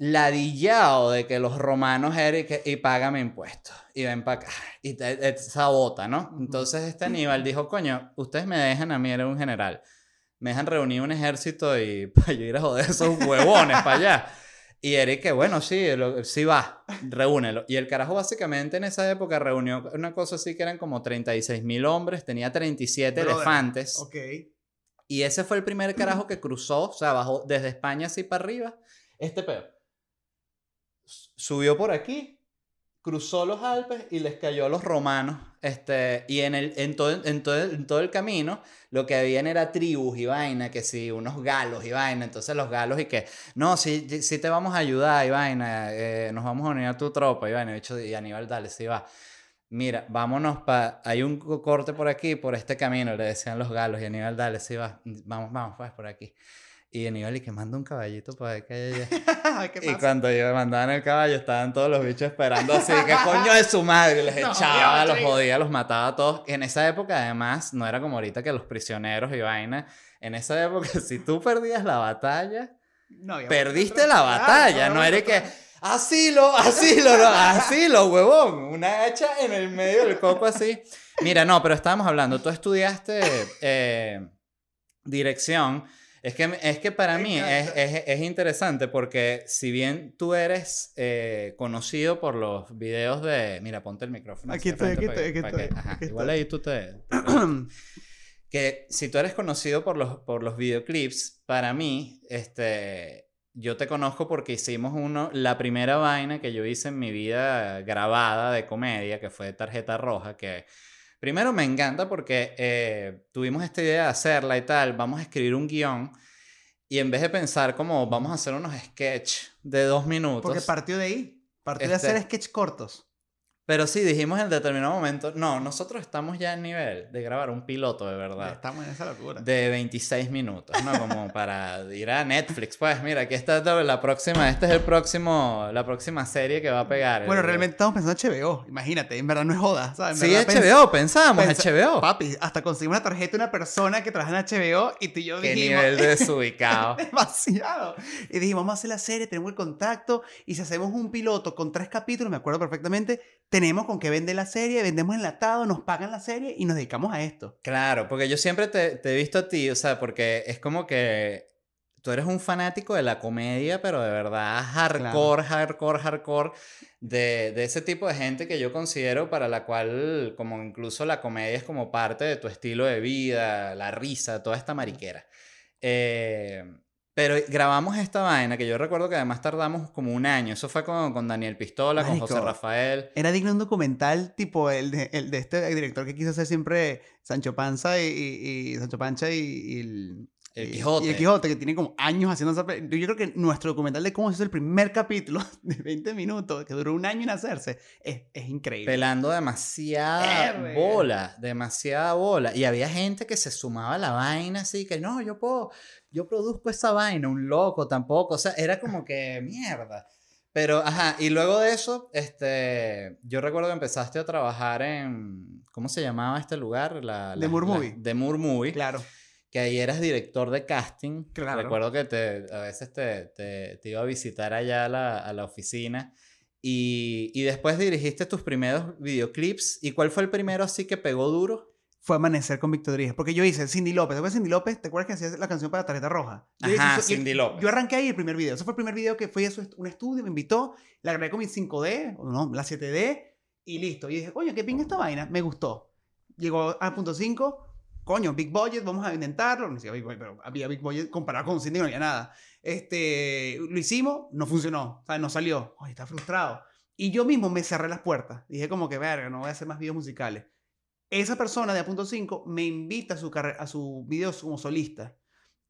Speaker 1: ladillado de que los romanos eran y, y págame impuestos. Y ven para acá. Y te, te sabota, ¿no? Entonces este Aníbal dijo, coño, ustedes me dejan, a mí era un general. Me dejan reunir un ejército y para yo ir a joder esos huevones para allá. Y Eric, que bueno, sí, lo- sí va, reúnelo. Y el carajo básicamente en esa época reunió una cosa así que eran como 36 mil hombres, tenía 37
Speaker 2: Brother,
Speaker 1: elefantes.
Speaker 2: Ok.
Speaker 1: Y ese fue el primer carajo que cruzó, o sea, bajó desde España así para arriba. Este pedo. Subió por aquí, cruzó los Alpes y les cayó a los romanos. Este, y en, el, en, todo, en, todo, el- camino lo que habían era tribus y vaina, que sí, unos galos y vaina. Entonces los galos y que, no, sí, sí te vamos a ayudar y vaina, eh, nos vamos a unir a tu tropa y vaina. Y, bicho, y Aníbal, dale, sí va. Mira, vámonos para... Hay un co- corte por aquí, por este camino, le decían los galos. Y Aníbal, dale, sí va. Vamos, vamos, pues, por aquí. Y Aníbal, y que manda un caballito para ver allá.
Speaker 2: Ay, ¿Qué
Speaker 1: Y cuando yo mandaban el caballo, estaban todos los bichos esperando así, que coño de su madre, les
Speaker 2: No,
Speaker 1: echaba,
Speaker 2: Dios,
Speaker 1: los jodía, los mataba a todos. En esa época, además, no era como ahorita que los prisioneros y vaina. En esa época, si tú perdías la batalla,
Speaker 2: No,
Speaker 1: perdiste la batalla, no
Speaker 2: había
Speaker 1: era que asilo, asilo, no, asilo, huevón, una hacha en el medio del coco así. Mira, no, pero estábamos hablando, tú estudiaste eh, dirección. Es que, es que para mí es, es, es interesante porque si bien tú eres eh, conocido por los videos de... Mira, ponte el micrófono.
Speaker 2: Aquí estoy, aquí estoy, aquí estoy,
Speaker 1: Igual ahí tú te... que si tú eres conocido por los, por los videoclips, para mí, este, yo te conozco porque hicimos uno, la primera vaina que yo hice en mi vida grabada de comedia, que fue Tarjeta Roja, que primero me encanta porque eh, tuvimos esta idea de hacerla y tal, vamos a escribir un guion. Y en vez de pensar como vamos a hacer unos sketch de dos minutos.
Speaker 2: Porque partió de ahí. Partió de
Speaker 1: Este-
Speaker 2: hacer sketch cortos.
Speaker 1: Pero sí, dijimos en determinado momento, no, nosotros estamos ya en nivel de grabar un piloto de verdad.
Speaker 2: Estamos en esa locura.
Speaker 1: de 26 minutos, ¿no? Como para ir a Netflix. Pues mira, aquí está la próxima, este es el próximo, la próxima serie que va a pegar.
Speaker 2: Bueno,
Speaker 1: El-
Speaker 2: realmente estamos pensando en HBO. Imagínate, en verdad no es joda. ¿sabes?
Speaker 1: Sí,
Speaker 2: verdad pens-
Speaker 1: HBO, pensábamos,
Speaker 2: pensa-
Speaker 1: HBO.
Speaker 2: Papi, hasta conseguimos una tarjeta de una persona que trabaja en HBO y tú y yo
Speaker 1: Qué
Speaker 2: dijimos...
Speaker 1: nivel de desubicado.
Speaker 2: demasiado. Y dijimos, vamos a hacer la serie, tenemos el contacto y si hacemos un piloto con tres capítulos, me acuerdo perfectamente, tenemos con qué vender la serie, vendemos enlatado, nos pagan la serie y nos dedicamos a esto.
Speaker 1: Claro, porque yo siempre te, te he visto a ti, o sea, porque es como que tú eres un fanático de la comedia, pero de verdad hardcore, hardcore, hardcore, de, de ese tipo de gente que yo considero para la cual como incluso la comedia es como parte de tu estilo de vida, la risa, toda esta mariquera. Eh, pero grabamos esta vaina que yo recuerdo que además tardamos como un año, eso fue con, con Daniel Pistola, con José. Rafael.
Speaker 2: Era digno un documental tipo el de, el de este director que quiso hacer siempre Sancho Panza y, y- y Sancho Pancha y, y el...
Speaker 1: Quijote.
Speaker 2: Y el Quijote, que tiene como años haciendo esa... Yo creo que nuestro documental de cómo se hizo el primer capítulo de 20 minutos, que duró un año en hacerse, es, es increíble.
Speaker 1: pelando demasiada bola, demasiada bola. Y había gente que se sumaba a la vaina así, que no, yo puedo, yo produzco esa vaina, un loco tampoco. O sea, era como que mierda. Pero, ajá, y luego de eso, este, yo recuerdo que empezaste a trabajar en, ¿cómo se llamaba este lugar? La,
Speaker 2: The Moore Movie.
Speaker 1: The Moore Movie.
Speaker 2: Claro.
Speaker 1: Que ahí eras director de casting.
Speaker 2: Claro.
Speaker 1: Recuerdo que te, a veces te, te, te iba a visitar allá a la, a la oficina. Y, y después dirigiste tus primeros videoclips. ¿Y cuál fue el primero así que pegó duro?
Speaker 2: Fue Amanecer con Víctor Díaz. Porque yo hice Cindy López. ¿Te acuerdas de Cindy López? ¿Te acuerdas que hacía la canción para Tarjeta Roja? Yo hice
Speaker 1: Ajá,
Speaker 2: yo-
Speaker 1: Cindy López.
Speaker 2: Yo arranqué ahí el primer video. Ese fue el primer video que fue eso, un estudio, me invitó, la grabé con mi 5D, o no, la 7D, y listo. Y dije, coño, qué pinga esta vaina. Me gustó. Llegó a punto 5, coño, Big Budget, vamos a intentarlo. No decía Big Budget, pero había Big Budget comparado con Cindy, no había nada. Este, lo hicimos, no funcionó, o sea, no salió. Oye, está frustrado. Y yo mismo me cerré las puertas. Dije como que, verga, no voy a hacer más videos musicales. Esa persona de A.5 5 me invita a su, a video como solista.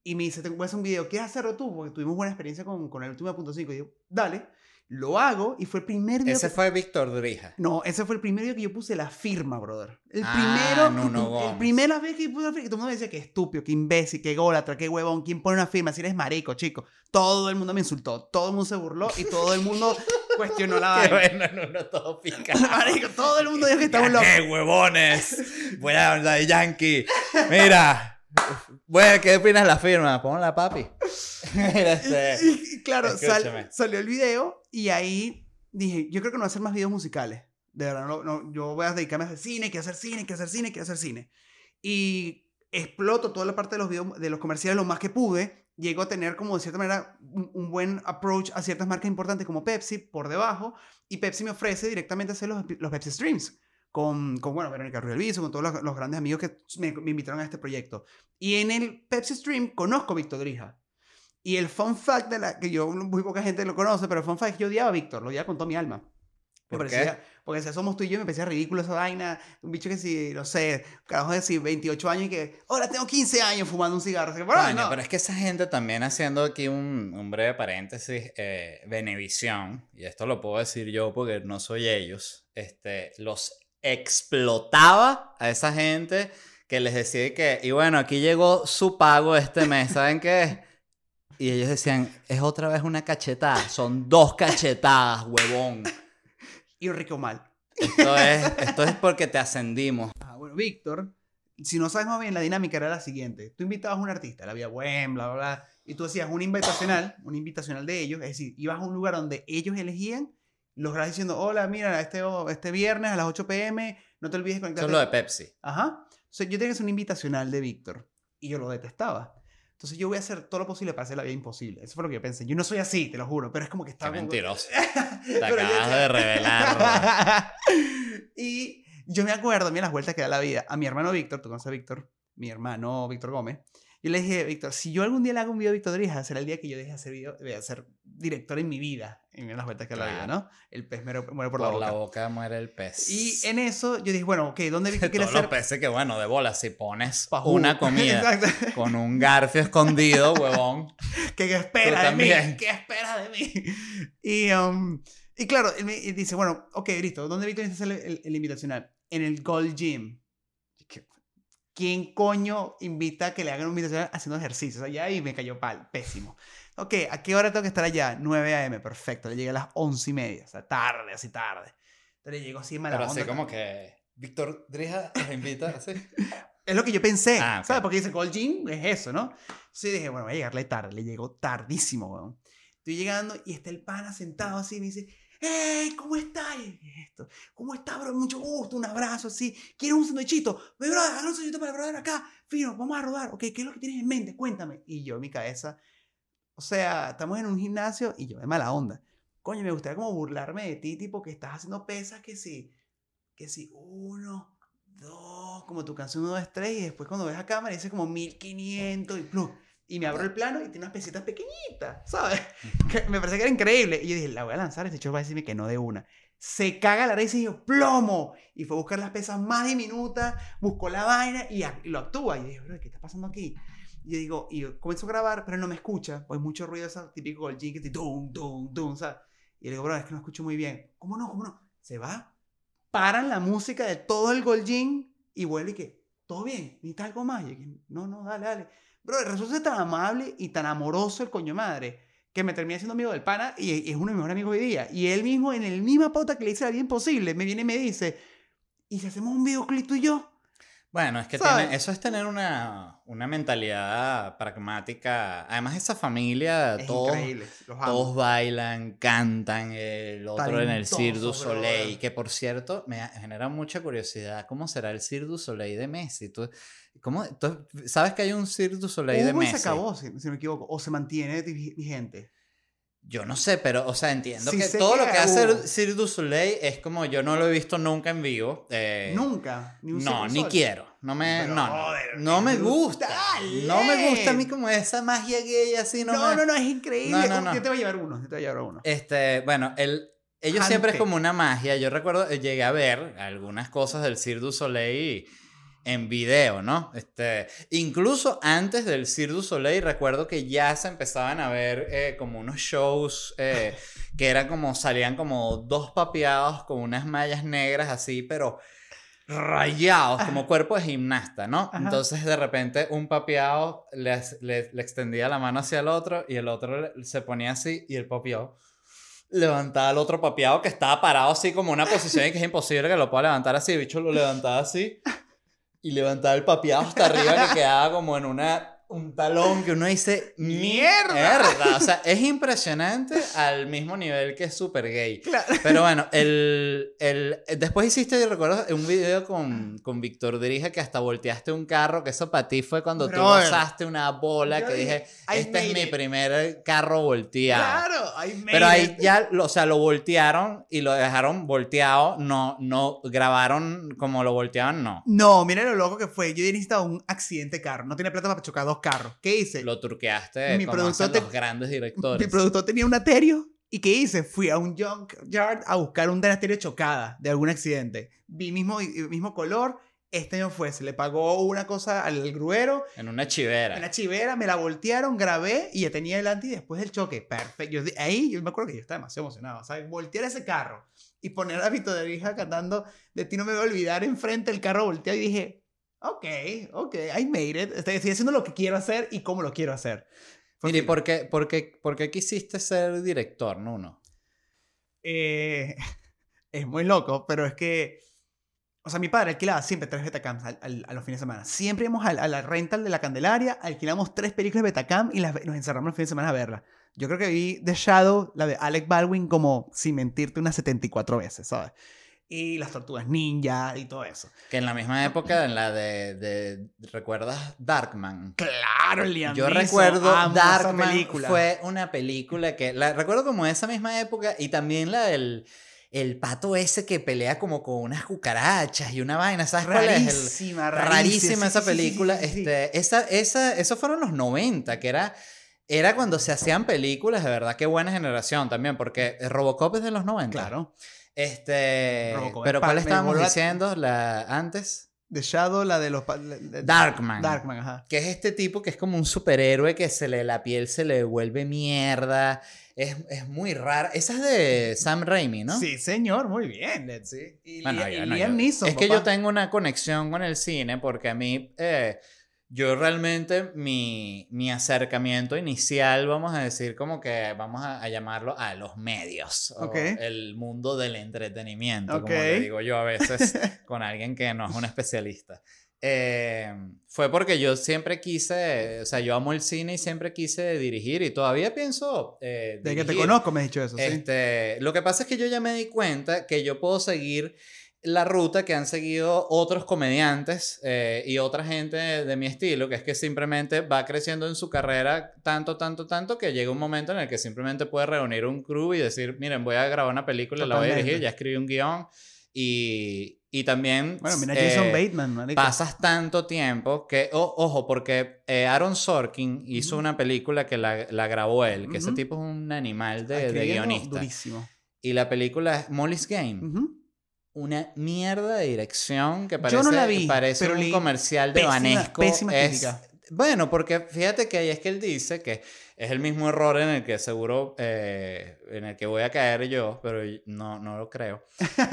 Speaker 2: Y me dice, te voy a hacer un video, ¿quieres hacerlo tú? Porque tuvimos buena experiencia con, el último A.5. Y digo, dale, lo hago. Y fue el primer video
Speaker 1: Ese
Speaker 2: que-
Speaker 1: fue Víctor Drija.
Speaker 2: No, ese fue el primer video que yo puse la firma, brother. El
Speaker 1: Ah,
Speaker 2: primero,
Speaker 1: Nuno
Speaker 2: el
Speaker 1: Gómez.
Speaker 2: primera vez que yo puse la firma, que todo el mundo me decía que estúpido, que imbécil, que gólatra, que huevón, ¿quién pone una firma? Si eres marico, chico. Todo el mundo me insultó, todo el mundo se burló y todo el mundo cuestionó la vaina.
Speaker 1: bueno, Nuno todo picado.
Speaker 2: Marico, todo el mundo dijo que estamos locos.
Speaker 1: ¡Qué huevones! Voy a hablar de Yankee. Mira. Bueno, ¿qué opinas la firma? Ponla, papi. Este,
Speaker 2: Y, y claro, sal- salió el video y ahí dije, yo creo que no voy a hacer más videos musicales. De verdad, no, no, yo voy a dedicarme a hacer cine, quiero hacer cine, quiero hacer cine, quiero hacer cine. Y exploto toda la parte de los videos, de los comerciales lo más que pude. Llego a tener como de cierta manera un, un buen approach a ciertas marcas importantes como Pepsi por debajo. Y Pepsi me ofrece directamente hacer los, los Pepsi Streams. Con, con, bueno, Verónica Ruiz con todos los, los grandes amigos que me, me invitaron a este proyecto. Y en el Pepsi Stream conozco a Víctor Drija. Y el fun fact de la que yo, muy poca gente lo conoce, pero el fun fact es que yo odiaba a Víctor, lo odiaba con toda mi alma. Me
Speaker 1: ¿Por qué?
Speaker 2: parecía, porque decía, somos tú y yo, me parecía ridículo esa vaina. Un bicho que si, no sé, carajo de si 28 años y que, hola, tengo 15 años fumando un cigarro. Que, bueno,
Speaker 1: Coño,
Speaker 2: no.
Speaker 1: pero es que esa gente también haciendo aquí un, un breve paréntesis, eh, y esto lo puedo decir yo porque no soy ellos, este, los explotaba a esa gente que les decía que, y bueno, aquí llegó su pago este mes, ¿saben qué? Y ellos decían, es otra vez una cachetada, son dos cachetadas, huevón.
Speaker 2: Y rico mal.
Speaker 1: Esto es, esto es porque te ascendimos.
Speaker 2: Ah, bueno, Víctor, si no sabes más bien, la dinámica era la siguiente. Tú invitabas a un artista, la había buen, bla, bla, bla, y tú hacías una invitacional, una invitacional de ellos, es decir, ibas a un lugar donde ellos elegían, los grabas diciendo, hola, mira, este, este viernes a las 8 pm, no te olvides de
Speaker 1: Eso
Speaker 2: conectarte.
Speaker 1: es lo de Pepsi.
Speaker 2: Ajá. Entonces yo tenía que hacer una invitacional de Víctor y yo lo detestaba. Entonces yo voy a hacer todo lo posible para hacer la vida imposible. Eso fue lo que yo pensé. Yo no soy así, te lo juro, pero es como que
Speaker 1: Qué
Speaker 2: estaba... como-
Speaker 1: mentiroso. Te
Speaker 2: yo
Speaker 1: acabas de revelar.
Speaker 2: y yo me acuerdo, mira las vueltas que da la vida, a mi hermano Víctor, tú conoces a Víctor, mi hermano Víctor Gómez, yo le dije, Víctor, si yo algún día le hago un video a Víctor Drija, será el día que yo deje de hacer video, de ser director en mi vida. Y mira las vueltas que da la vida,
Speaker 1: Claro.
Speaker 2: ¿no? El pez muere, muere
Speaker 1: Por,
Speaker 2: por,
Speaker 1: la,
Speaker 2: la, boca.
Speaker 1: boca. muere el pez.
Speaker 2: Y en eso yo dije, bueno, ok, ¿dónde Víctor quiere
Speaker 1: Todos los peces que, bueno, de bola, si pones
Speaker 2: Pajú.
Speaker 1: una comida con un garfio escondido, huevón.
Speaker 2: ¿Qué, qué espera de mí? ¿Qué espera de mí? Y, um, y claro, él me él dice, bueno, ok, listo, ¿dónde Víctor necesita hacer el, el invitacional? En el Gold Gym. ¿Quién coño invita a que le hagan un invitacional haciendo ejercicios allá? Y me cayó pal, pésimo. Ok, ¿a qué hora tengo que estar allá? 9 a.m., perfecto. Le llegué a las 11 y media, o sea, tarde, así tarde. Entonces le llego así mala
Speaker 1: Pero así como que Víctor Drija los invita así.
Speaker 2: Es lo que yo pensé,
Speaker 1: Ah, ok.
Speaker 2: ¿sabes? Porque dice Gold Gym, es eso, ¿no? Entonces dije, bueno, voy a llegarle tarde. Le llegó tardísimo, weón. Estoy llegando y está el pana sentado así y me dice, ¡Hey! ¿Cómo estás? Y yo, "¿Qué es esto? ¿Cómo estás, bro? Mucho gusto, un abrazo así. ¿Quieres un sándwichito? Ve, bro, haz un sándwichito para el brother acá. Fino, vamos a rodar. Ok, ¿qué es lo que tienes en mente? Cuéntame. Y yo mi cabeza, o sea, estamos en un gimnasio y yo de mala onda. Coño, me gustaría como burlarme de ti, tipo que estás haciendo pesas que sí, que sí, uno, dos, como tu canción 1, 2, 3, y después cuando ves a cámara dice como 1500 y plum. Y me abro el plano y tiene unas pesitas pequeñitas, ¿sabes? Que me parece que era increíble. Y yo dije, la voy a lanzar, este chico va a decirme que no de una. Se caga la risa y yo, plomo. Y fue a buscar las pesas más diminutas, buscó la vaina y, ac- y lo actúa. Y yo dije, bro, ¿qué está pasando aquí? Y yo digo, y yo comienzo a grabar, pero no me escucha, pues mucho ruido, ese típico que te dum, dum, dum, ¿sabes? Y le digo, bro, es que no escucho muy bien. ¿Cómo no? ¿Cómo no? Se va, paran la música de todo el Gym y vuelve y que, ¿todo bien? ¿Necesitas algo más? Y yo, no, no, dale, dale. Bro, resulta tan amable y tan amoroso el coño madre que me termina siendo amigo del pana y es uno de mis mejores amigos hoy día. Y él mismo, en el misma pauta que le hice a bien posible, me viene y me dice, ¿y si hacemos un videoclip tú y yo?
Speaker 1: Bueno, es que tiene, eso es tener una, una mentalidad pragmática. Además, esa familia,
Speaker 2: Es
Speaker 1: todos, todos bailan, cantan, el otro en el Cirque du
Speaker 2: Talentoso,
Speaker 1: Soleil,
Speaker 2: brother.
Speaker 1: que por cierto me genera mucha curiosidad. ¿Cómo será el Cirque du Soleil de Messi? ¿Tú, cómo, sabes que hay un Cirque du Soleil de Messi?
Speaker 2: se acabó, si, si no me equivoco, o se mantiene vi- vigente.
Speaker 1: Yo no sé, pero, o sea, entiendo
Speaker 2: Sí
Speaker 1: que todo
Speaker 2: que
Speaker 1: lo que hace
Speaker 2: hubo.
Speaker 1: Cirque du Soleil es como yo no lo he visto nunca en vivo. eh,
Speaker 2: Nunca. Ni un
Speaker 1: No, ni quiero. No me,
Speaker 2: Pero,
Speaker 1: no, no, me gusta.
Speaker 2: brutal,
Speaker 1: No me gusta a mí
Speaker 2: eh.
Speaker 1: como esa magia gay así. No,
Speaker 2: No,
Speaker 1: me-
Speaker 2: no, no, es increíble.
Speaker 1: No, no, no.
Speaker 2: Yo te voy a llevar uno, yo te voy a llevar uno.
Speaker 1: Este, bueno, el, ellos siempre es como una magia. Yo recuerdo, eh, llegué a ver algunas cosas del Cirque du Soleil en video, ¿no? Este, incluso antes del Cirque du Soleil recuerdo que ya se empezaban a ver eh, como unos shows eh, que eran como, salían como dos papeados con unas mallas negras así, pero rayados, como cuerpo de gimnasta, ¿no?
Speaker 2: Ajá.
Speaker 1: Entonces de repente un papeado le, le- le extendía la mano hacia el otro y el otro le- se ponía así y el papeado levantaba al otro papeado que estaba parado así como una posición y que es imposible que lo pueda levantar así. El bicho lo levantaba así y levantaba el papeado hasta arriba que quedaba como en una un talón que uno dice
Speaker 2: ¡Mierda!
Speaker 1: mierda. O sea, es impresionante al mismo nivel que es super gay.
Speaker 2: Claro.
Speaker 1: Pero bueno, el, el, después hiciste, recuerdo, un video con, con Víctor Dirija que hasta volteaste un carro, que eso para ti fue cuando tú usaste una bola
Speaker 2: Yo
Speaker 1: que
Speaker 2: dije,
Speaker 1: este es mi
Speaker 2: it".
Speaker 1: primer carro volteado.
Speaker 2: Claro, I made
Speaker 1: Pero ahí
Speaker 2: it.
Speaker 1: ya, lo- o sea, lo voltearon y lo dejaron volteado, no, no grabaron como lo volteaban, no.
Speaker 2: No, mira lo loco que fue. Yo necesitaba un accidente de carro. No tenía plata para chocar dos carros. ¿Qué hice?
Speaker 1: Lo turqueaste
Speaker 2: Mi
Speaker 1: como
Speaker 2: productor
Speaker 1: hacen
Speaker 2: te-
Speaker 1: los grandes
Speaker 2: Mi
Speaker 1: directores.
Speaker 2: productor tenía un aterio. ¿Y qué hice? Fui a un junkyard a buscar un aterio chocada de algún accidente. Vi mismo, mismo color. Este año fue. Se le pagó una cosa al gruero.
Speaker 1: En una chivera.
Speaker 2: En la chivera me la voltearon, grabé y ya tenía delante y después del choque. Perfecto. Yo, ahí yo me acuerdo que yo estaba demasiado emocionado. ¿sabes? Voltear ese carro y poner a Vito de Rija cantando De ti no me voy a olvidar enfrente del carro volteado y dije, ok, ok, I made it. Estoy, estoy haciendo lo que quiero hacer y cómo lo quiero hacer. Fue
Speaker 1: Mire, ¿y
Speaker 2: fino.
Speaker 1: por qué, por, qué, por qué quisiste ser director, Nuno?
Speaker 2: Eh, es muy loco, pero es que. O sea, mi padre alquilaba siempre tres Betacams al- al- a los fines de semana. Siempre íbamos al- a, la rental de la Candelaria, alquilamos tres películas de Betacam y las, nos encerramos los fines de semana a verlas. Yo creo que vi The Shadow, la de Alec Baldwin, como sin mentirte unas 74 veces, ¿sabes? Y las tortugas ninja y todo eso.
Speaker 1: Que en la misma época, en la de, de ¿recuerdas Darkman?
Speaker 2: Claro, Liam
Speaker 1: Yo
Speaker 2: Neeson,
Speaker 1: recuerdo
Speaker 2: amo esa
Speaker 1: Darkman
Speaker 2: película.
Speaker 1: fue una película que la recuerdo como esa misma época y también la del el pato ese que pelea como con unas cucarachas y una vaina, ¿sabes cuál es? El-
Speaker 2: rarísima,
Speaker 1: rarísima
Speaker 2: sí,
Speaker 1: esa
Speaker 2: sí,
Speaker 1: película.
Speaker 2: sí.
Speaker 1: Este, esa, esa, esos fueron los 90, que era, era cuando se hacían películas, de verdad, qué buena generación también, porque Robocop es de los 90.
Speaker 2: Claro.
Speaker 1: Este,
Speaker 2: Robocop
Speaker 1: pero ¿cuál estábamos diciendo la, antes?
Speaker 2: The Shadow, la de los... pa- la- la-
Speaker 1: Darkman.
Speaker 2: Darkman, ajá.
Speaker 1: Que es este tipo que es como un superhéroe que se le, la piel se le vuelve mierda. Es, es muy rara. Esa es de Sam Raimi, ¿no?
Speaker 2: Sí, señor, muy bien, see. Y,
Speaker 1: Bueno,
Speaker 2: y
Speaker 1: no,
Speaker 2: Liam
Speaker 1: yo-
Speaker 2: Neeson,
Speaker 1: Es que
Speaker 2: papá.
Speaker 1: yo tengo una conexión con el cine porque a mí, eh, yo realmente mi, mi acercamiento inicial, vamos a decir como que vamos a, a llamarlo a los medios. o el mundo del entretenimiento, como le digo yo a veces con alguien que no es un especialista. Eh, fue porque yo siempre quise, o sea, yo amo el cine y siempre quise dirigir y todavía pienso... eh,
Speaker 2: De que te conozco me has dicho eso, sí.
Speaker 1: Este, lo que pasa es que yo ya me di cuenta que yo puedo seguir la ruta que han seguido otros comediantes eh, y otra gente de, de mi estilo, que es que simplemente va creciendo en su carrera tanto, tanto, tanto, que llega un momento en el que simplemente puede reunir un crew y decir, miren, voy a grabar una película, la voy a dirigir,
Speaker 2: Totalmente.
Speaker 1: ya escribí un guion y, y también...
Speaker 2: Bueno, mira
Speaker 1: eh,
Speaker 2: Jason Bateman, marico.
Speaker 1: Pasas tanto tiempo que, o- ojo, porque eh, Aaron Sorkin hizo una película que la, la grabó él, que ese
Speaker 2: Ujú.
Speaker 1: tipo es un animal de, de guionista.
Speaker 2: Durísimo.
Speaker 1: Y la película es Molly's Game,
Speaker 2: Ujú.
Speaker 1: Una mierda de dirección que parece,
Speaker 2: Yo no la vi,
Speaker 1: parece
Speaker 2: pero
Speaker 1: un
Speaker 2: leí
Speaker 1: comercial de
Speaker 2: pésima-
Speaker 1: Banesco.
Speaker 2: pésima
Speaker 1: Es-
Speaker 2: crítica.
Speaker 1: Bueno, porque fíjate que ahí es que él dice que es el mismo error en el que seguro, eh, en el que voy a caer yo, pero no, no lo creo.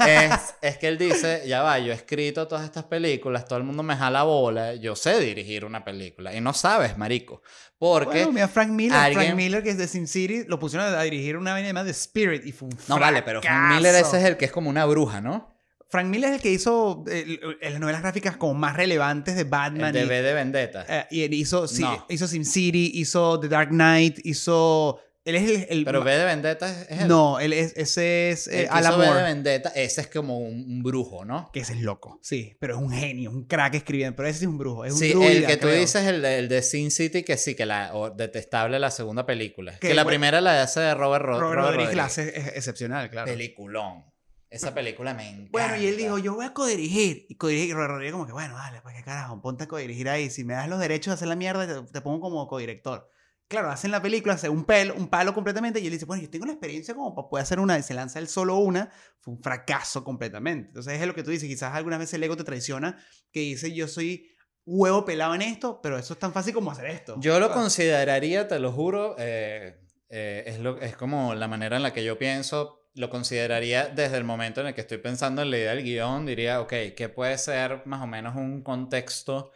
Speaker 1: Es, es que él dice, ya va, yo he escrito todas estas películas, todo el mundo me jala bola, yo sé dirigir una película. Y no sabes, marico. Porque...
Speaker 2: Bueno, mira, Frank Miller,
Speaker 1: alguien-
Speaker 2: Frank Miller, que es de Sin City, lo pusieron a dirigir una vaina más de Spirit y fue un
Speaker 1: no vale, pero Frank Miller ese es el que es como una bruja, ¿no?
Speaker 2: Frank Miller es el que hizo eh, el- las novelas gráficas como más relevantes de Batman.
Speaker 1: El de V de Vendetta.
Speaker 2: Eh, y él hizo, sí,
Speaker 1: No.
Speaker 2: hizo Sin City, hizo The Dark Knight, hizo... Él es el... el-
Speaker 1: Pero V de Vendetta es, es él.
Speaker 2: no, él es, ese es
Speaker 1: El
Speaker 2: eh,
Speaker 1: que
Speaker 2: Alan
Speaker 1: V de. Vendetta, ese es como un, un brujo, ¿no?
Speaker 2: Que ese es loco, sí, pero es un genio, un crack escribiendo. Pero ese es un brujo, es un
Speaker 1: Sí,
Speaker 2: druida,
Speaker 1: el que tú dices, el de, el de Sin City, que sí, que la o detestable la segunda película.
Speaker 2: Que
Speaker 1: Que la
Speaker 2: bueno,
Speaker 1: primera la hace de Robert, Ro-
Speaker 2: Robert
Speaker 1: Robert
Speaker 2: Rodríguez la
Speaker 1: Rodríguez.
Speaker 2: hace es excepcional, claro.
Speaker 1: Peliculón. Esa película me encanta.
Speaker 2: Bueno, y él dijo, yo voy a codirigir. Y codirigir, y Rodríguez como que, bueno, dale, pues qué carajo, ponte a codirigir ahí. Si me das los derechos de hacer la mierda, te, te pongo como codirector. Claro, hacen la película, hace un pelo, un palo completamente, y él dice, bueno, yo tengo la experiencia como para poder hacer una, y se lanza él solo una, fue un fracaso completamente. Entonces es lo que tú dices, quizás algunas veces el ego te traiciona, que dice, yo soy huevo pelado en esto, pero eso es tan fácil como hacer esto.
Speaker 1: Yo lo
Speaker 2: Ah.
Speaker 1: consideraría, te lo juro, eh, eh, es, lo, es como la manera en la que yo pienso, lo consideraría desde el momento en el que estoy pensando en la idea del guion, diría, ok, ¿qué puede ser más o menos un contexto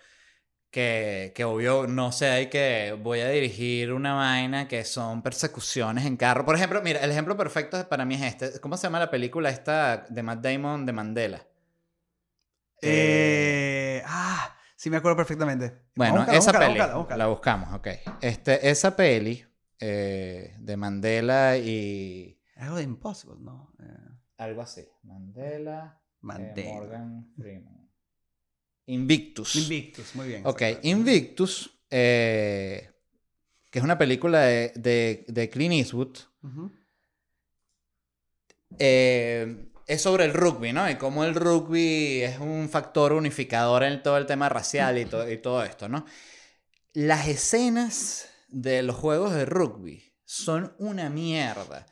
Speaker 1: que, que obvio, no sé, hay que voy a dirigir una vaina que son persecuciones en carro? Por ejemplo, mira, el ejemplo perfecto para mí es este, ¿cómo se llama la película esta de Matt Damon de Mandela?
Speaker 2: Eh, ah, Sí, me acuerdo perfectamente.
Speaker 1: Bueno, esa
Speaker 2: vamos a
Speaker 1: peli, la buscamos, ok. Este, esa peli eh, de Mandela y
Speaker 2: Algo de Impossible, ¿no? Eh,
Speaker 1: algo así. Mandela, eh,
Speaker 2: Mandela.
Speaker 1: Morgan Freeman. Invictus.
Speaker 2: Invictus, muy bien.
Speaker 1: Ok. Invictus, eh, que es una película de, de, de Clint Eastwood, es sobre el rugby, ¿no? Y cómo el rugby es un factor unificador en todo el tema racial y, to- y todo esto, ¿no? Las escenas de los juegos de rugby son una mierda.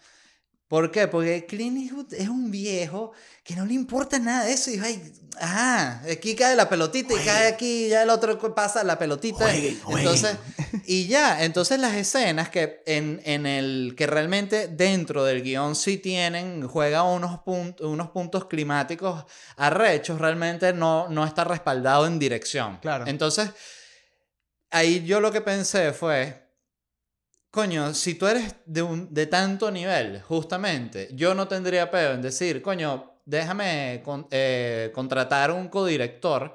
Speaker 1: ¿Por qué? Porque Clint Eastwood es un viejo que no le importa nada de eso. Y ay, ajá, aquí cae la pelotita y cae aquí, y ya el otro pasa la pelotita.
Speaker 2: Jueguen, jueguen.
Speaker 1: Entonces, y ya, entonces las escenas que en, en el que realmente dentro del guion sí tienen, juega unos, punt- unos puntos climáticos arrechos, realmente no, no está respaldado en dirección.
Speaker 2: Claro.
Speaker 1: Entonces, ahí yo lo que pensé fue, coño, si tú eres de, un, de tanto nivel, justamente, yo no tendría pedo en decir, coño, déjame con- eh, contratar un codirector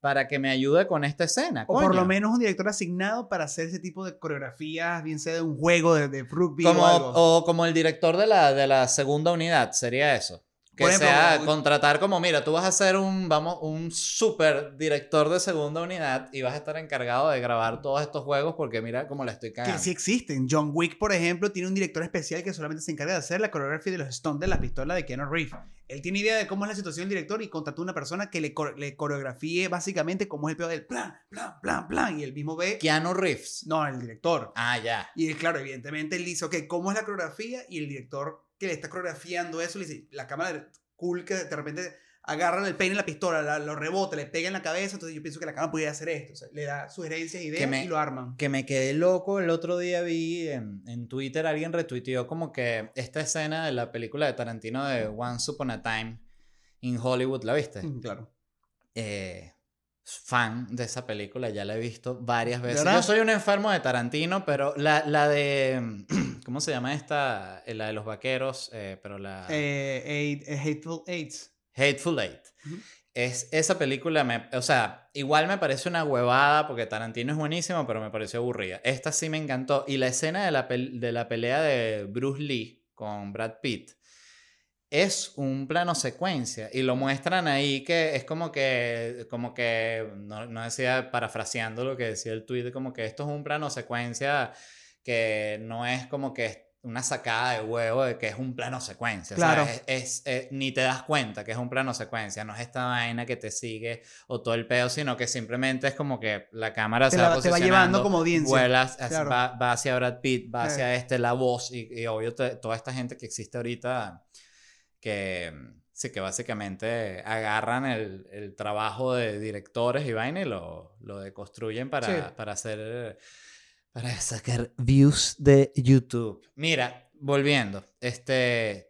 Speaker 1: para que me ayude con esta escena.
Speaker 2: O por lo menos un director asignado para hacer ese tipo de coreografías, bien sea de un juego de, de rugby
Speaker 1: como,
Speaker 2: o algo.
Speaker 1: o como el director de la, de la segunda unidad, sería eso. Que
Speaker 2: ejemplo,
Speaker 1: sea contratar como, mira, tú vas a ser un, vamos, un super director de segunda unidad y vas a estar encargado de grabar todos estos juegos porque mira cómo la estoy
Speaker 2: que
Speaker 1: cagando.
Speaker 2: sí existen. John Wick, por ejemplo, tiene un director especial que solamente se encarga de hacer la coreografía de los stunts de la pistola de Keanu Reeves. Él tiene idea de cómo es la situación del director y contrató a una persona que le, le coreografíe básicamente cómo es el peor del plan, plan, plan, plan. Y él mismo ve.
Speaker 1: Keanu Reeves.
Speaker 2: No, el director.
Speaker 1: Ah, ya.
Speaker 2: Y él, claro, evidentemente él dice, ok, ¿cómo es la coreografía? Y el director que le está coreografiando eso le dice, la cámara cool que de repente agarran el peine en la pistola, la- lo rebota, le pega en la cabeza, entonces yo pienso que la cámara podría hacer esto. O sea, le da sugerencias, ideas
Speaker 1: me-
Speaker 2: y lo arman.
Speaker 1: Que me quedé loco, el otro día vi en, en Twitter, alguien retuiteó como que esta escena de la película de Tarantino de Once Upon a Time in Hollywood, ¿la viste?
Speaker 2: Mm, Claro.
Speaker 1: eh, fan de esa película, ya la he visto varias veces.
Speaker 2: verdad?
Speaker 1: Yo soy un enfermo de Tarantino, pero la, la de. ¿Cómo se llama esta? Eh, La de los vaqueros, eh, pero la.
Speaker 2: Eh, Eight- eh, Hateful Eights.
Speaker 1: Hateful Eight. Es, esa película, me, o sea, igual me parece una huevada porque Tarantino es buenísimo, pero me pareció aburrida. Esta sí me encantó. Y la escena de la, de la pelea de Bruce Lee con Brad Pitt es un plano secuencia y lo muestran ahí que es como que, como que, no, no decía parafraseando lo que decía el tweet, como que esto es un plano secuencia que no es como que una sacada de huevo de que es un plano secuencia.
Speaker 2: Claro.
Speaker 1: ¿sabes? Es, es- ni te das cuenta que es un plano secuencia, no es esta vaina que te sigue o todo el pedo, sino que simplemente es como que la cámara
Speaker 2: Te,
Speaker 1: se
Speaker 2: la-
Speaker 1: va
Speaker 2: te va llevando como audiencia.
Speaker 1: vuela hacia-
Speaker 2: Claro.
Speaker 1: va, va hacia Brad Pitt, va
Speaker 2: Eh.
Speaker 1: hacia este, la voz y, y obvio te- toda esta gente que existe ahorita que sí que básicamente agarran el, el trabajo de directores y vaina y lo, lo deconstruyen para,
Speaker 2: Sí.
Speaker 1: para hacer para sacar views de YouTube. Mira, volviendo, este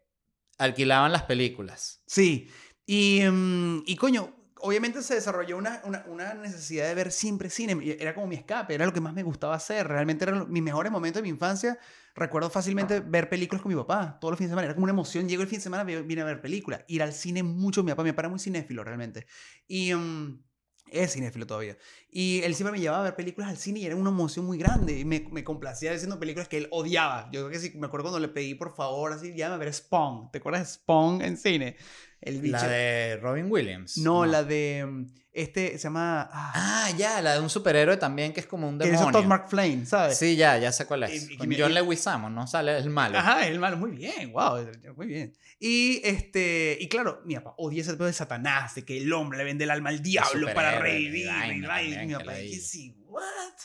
Speaker 1: alquilaban las películas.
Speaker 2: Sí. Y, mm, y coño, obviamente se desarrolló una, una, necesidad de ver siempre cine. Era como mi escape, era lo que más me gustaba hacer. Realmente eran mis mejores momentos de mi infancia. Recuerdo fácilmente ver películas con mi papá todos los fines de semana. Era como una emoción. Llego el fin de semana, vine a ver películas. Ir al cine mucho. Mi papá, mi papá era muy cinéfilo realmente. Y mm, es cinéfilo todavía. Y él siempre me llevaba a ver películas al cine y era una emoción muy grande. Y me, me complacía diciendo películas que él odiaba. Yo creo que sí, me acuerdo cuando le pedí por favor, así, llévame a ver Spawn. ¿Te acuerdas de Spawn en cine? El bicho.
Speaker 1: La de Robin Williams.
Speaker 2: No, la de. mm, Este se llama. Ah,
Speaker 1: Ah, ya, la de un superhéroe también que es como un
Speaker 2: que hizo
Speaker 1: demonio.
Speaker 2: Todd McFlane, ¿sabes?
Speaker 1: Sí, ya, ya sé cuál es.
Speaker 2: Y- y
Speaker 1: Con
Speaker 2: me-
Speaker 1: John
Speaker 2: y-
Speaker 1: Leguizamo, ¿no? Sale el malo.
Speaker 2: Ajá, el malo, muy bien, wow, muy bien. Y este, y claro, mi papá odia ese pedo de Satanás, de que el hombre le vende el alma al diablo para revivir.
Speaker 1: y
Speaker 2: y y mi
Speaker 1: que
Speaker 2: papá, y que sí, what?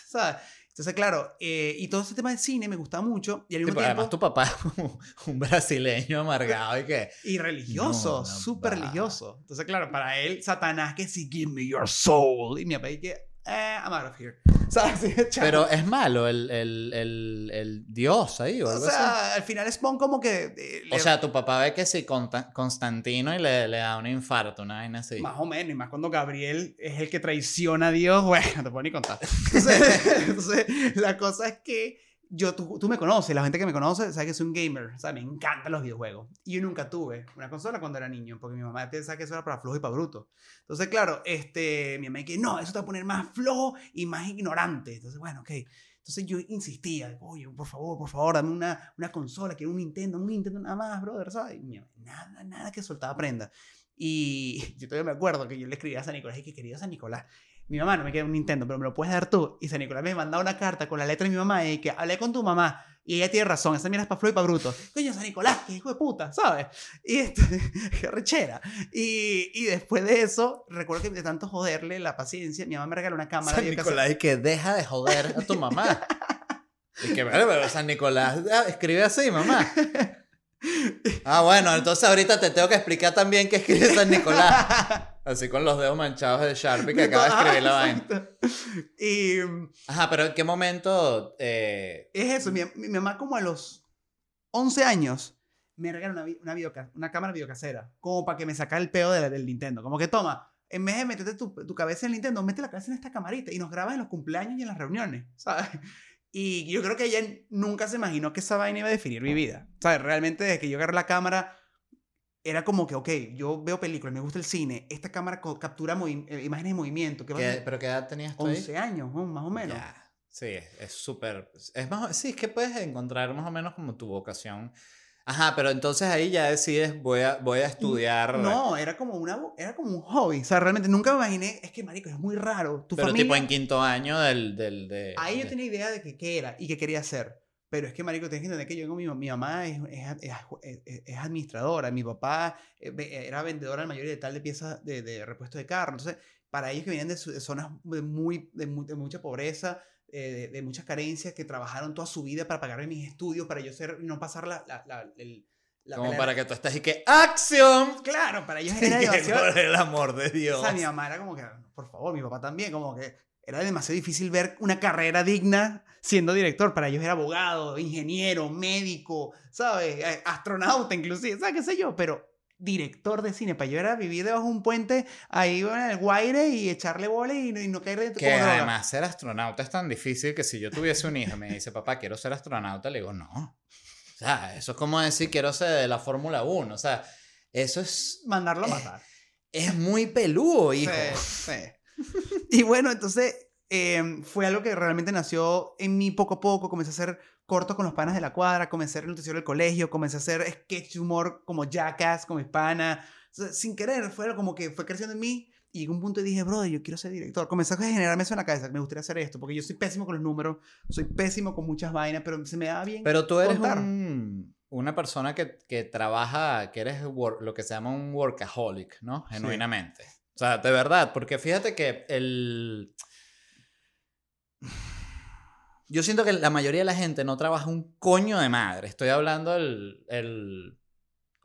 Speaker 2: ¿Sabes? Entonces, claro, eh, y todo ese tema del cine me gustaba mucho. Y al
Speaker 1: Sí,
Speaker 2: mismo
Speaker 1: pero
Speaker 2: tiempo.
Speaker 1: además tu papá un brasileño amargado y que...
Speaker 2: Y religioso,
Speaker 1: No, no
Speaker 2: súper religioso. Entonces, claro, para él, Satanás que sí, give me your soul. Y mi papá, y que, eh, I'm out of here. Sí, chao.
Speaker 1: Pero es malo el, el, el, el dios ahí o
Speaker 2: o
Speaker 1: algo así.
Speaker 2: sea, al final Spawn como que... eh,
Speaker 1: O
Speaker 2: le-
Speaker 1: sea, tu papá ve que sí, Constantino y le, le da un infarto, una vaina así.
Speaker 2: Más o menos, y más cuando Gabriel es el que traiciona a Dios, bueno, no te puedo ni contar. Entonces, entonces, la cosa es que yo, tú, tú me conoces, la gente que me conoce sabe que soy un gamer, sea, me encantan los videojuegos. Y yo nunca tuve una consola cuando era niño, porque mi mamá piensa que eso era para flojo y para bruto. Entonces, claro, este, mi mamá dice, no, eso te va a poner más flojo y más ignorante. Entonces, bueno, ok. Entonces yo insistía, oye, por favor, por favor, dame una, una consola, quiero un Nintendo, un Nintendo nada más, brother, ¿sabes? Mi mamá, nada, nada que soltaba prenda. Y yo todavía me acuerdo que yo le escribía a San Nicolás y que quería San Nicolás. Mi mamá no me queda un Nintendo, pero me lo puedes dar tú. Y San Nicolás me mandaba una carta con la letra de mi mamá y que hablé con tu mamá. Y ella tiene razón, esa mierda es para Floyd y para Bruto. Coño, San Nicolás, que hijo de puta, ¿sabes? Y este, qué rechera. Y, y después de eso, recuerdo que de tanto joderle la paciencia, mi mamá me regaló una cámara.
Speaker 1: San Nicolás y que deja de joder a tu mamá. Y que, bueno, pero San Nicolás ah, escribe así, mamá. Ah, bueno, entonces ahorita te tengo que explicar también qué escribe San Nicolás. Así con los dedos manchados de Sharpie que acaba de escribir la vaina.
Speaker 2: Y
Speaker 1: Ajá, pero ¿en qué momento? eh,
Speaker 2: es eso, mi, mi mamá como a los 11 años me regaló una, una, una cámara videocasera, como para que me sacara el pedo de la- del Nintendo. Como que toma, en vez de meterte tu, tu cabeza en el Nintendo, mete la cabeza en esta camarita y nos grabas en los cumpleaños y en las reuniones, ¿sabes? Y yo creo que ella nunca se imaginó que esa vaina iba a definir mi vida. ¿Sabes? Realmente desde que yo agarré la cámara, era como que, ok, yo veo películas, me gusta el cine, esta cámara captura movi- eh, imágenes de movimiento. ¿qué
Speaker 1: ¿qué-? ¿Pero qué edad tenías tú ahí?
Speaker 2: 11 años, ¿no? más o menos.
Speaker 1: Ya, Sí, es- es súper. Es más, sí, es que puedes encontrar más o menos como tu vocación. Ajá, pero entonces ahí ya decides, voy a, voy a estudiar.
Speaker 2: No, era como, una, era como un hobby. O sea, realmente nunca me imaginé. Es que, marico, es muy raro. Tu
Speaker 1: pero
Speaker 2: familia.
Speaker 1: tipo en quinto año del. del de,
Speaker 2: Ahí yo
Speaker 1: de-
Speaker 2: tenía idea de que qué era y qué quería hacer. Pero es que, marico, tienes que entender que yo con mi, mi mamá es, es, es- es- administradora. Mi papá eh, era vendedor al mayor de tal de piezas de, de repuesto de carro. Entonces, para ellos que vienen de, zonas de, muy, de, de mucha pobreza, eh, de, de muchas carencias, que trabajaron toda su vida para pagarme mis estudios, para yo ser, no pasar la... la, la, el- la
Speaker 1: Como para que tú estés y que ¡Acción!
Speaker 2: Claro, para ellos era demasiado...
Speaker 1: Por el amor de Dios.
Speaker 2: O sea, mi mamá era como que, por favor, mi papá también, como que era demasiado difícil ver una carrera digna siendo director. Para ellos era abogado, ingeniero, médico, ¿sabes? Eh, Astronauta inclusive, ¿sabes qué sé yo? Pero director de cine, para yo era vivir debajo de un puente ahí en el Guaire y echarle bola y, no- y no caer dentro
Speaker 1: Que además ser astronauta es tan difícil que si yo tuviese un hijo y me dice, papá, quiero ser astronauta, le digo, no. O sea, eso es como decir, quiero ser de la Fórmula 1. O sea, eso es,
Speaker 2: Mandarlo a matar.
Speaker 1: es muy peludo, hijo.
Speaker 2: Sí, sí. Y bueno, entonces eh, fue algo que realmente nació en mí poco a poco. Comencé a hacer cortos con los panas de la cuadra, comencé a noticiero del colegio, comencé a hacer sketch humor como Jackass con mis panas. O sea, sin querer, fue como que fue creciendo en mí. Y llegó un punto y dije, brother, yo quiero ser director. Comencé a generarme eso en la cabeza, me gustaría hacer esto, porque yo soy pésimo con los números, soy pésimo con muchas vainas, pero se me da bien.
Speaker 1: Pero tú eres un- una persona que, que trabaja, que eres wor- lo que se llama un workaholic, ¿no?
Speaker 2: Sí.
Speaker 1: Genuinamente. O sea, de verdad, porque fíjate que el... Yo siento que la mayoría de la gente no trabaja un coño de madre. Estoy hablando del el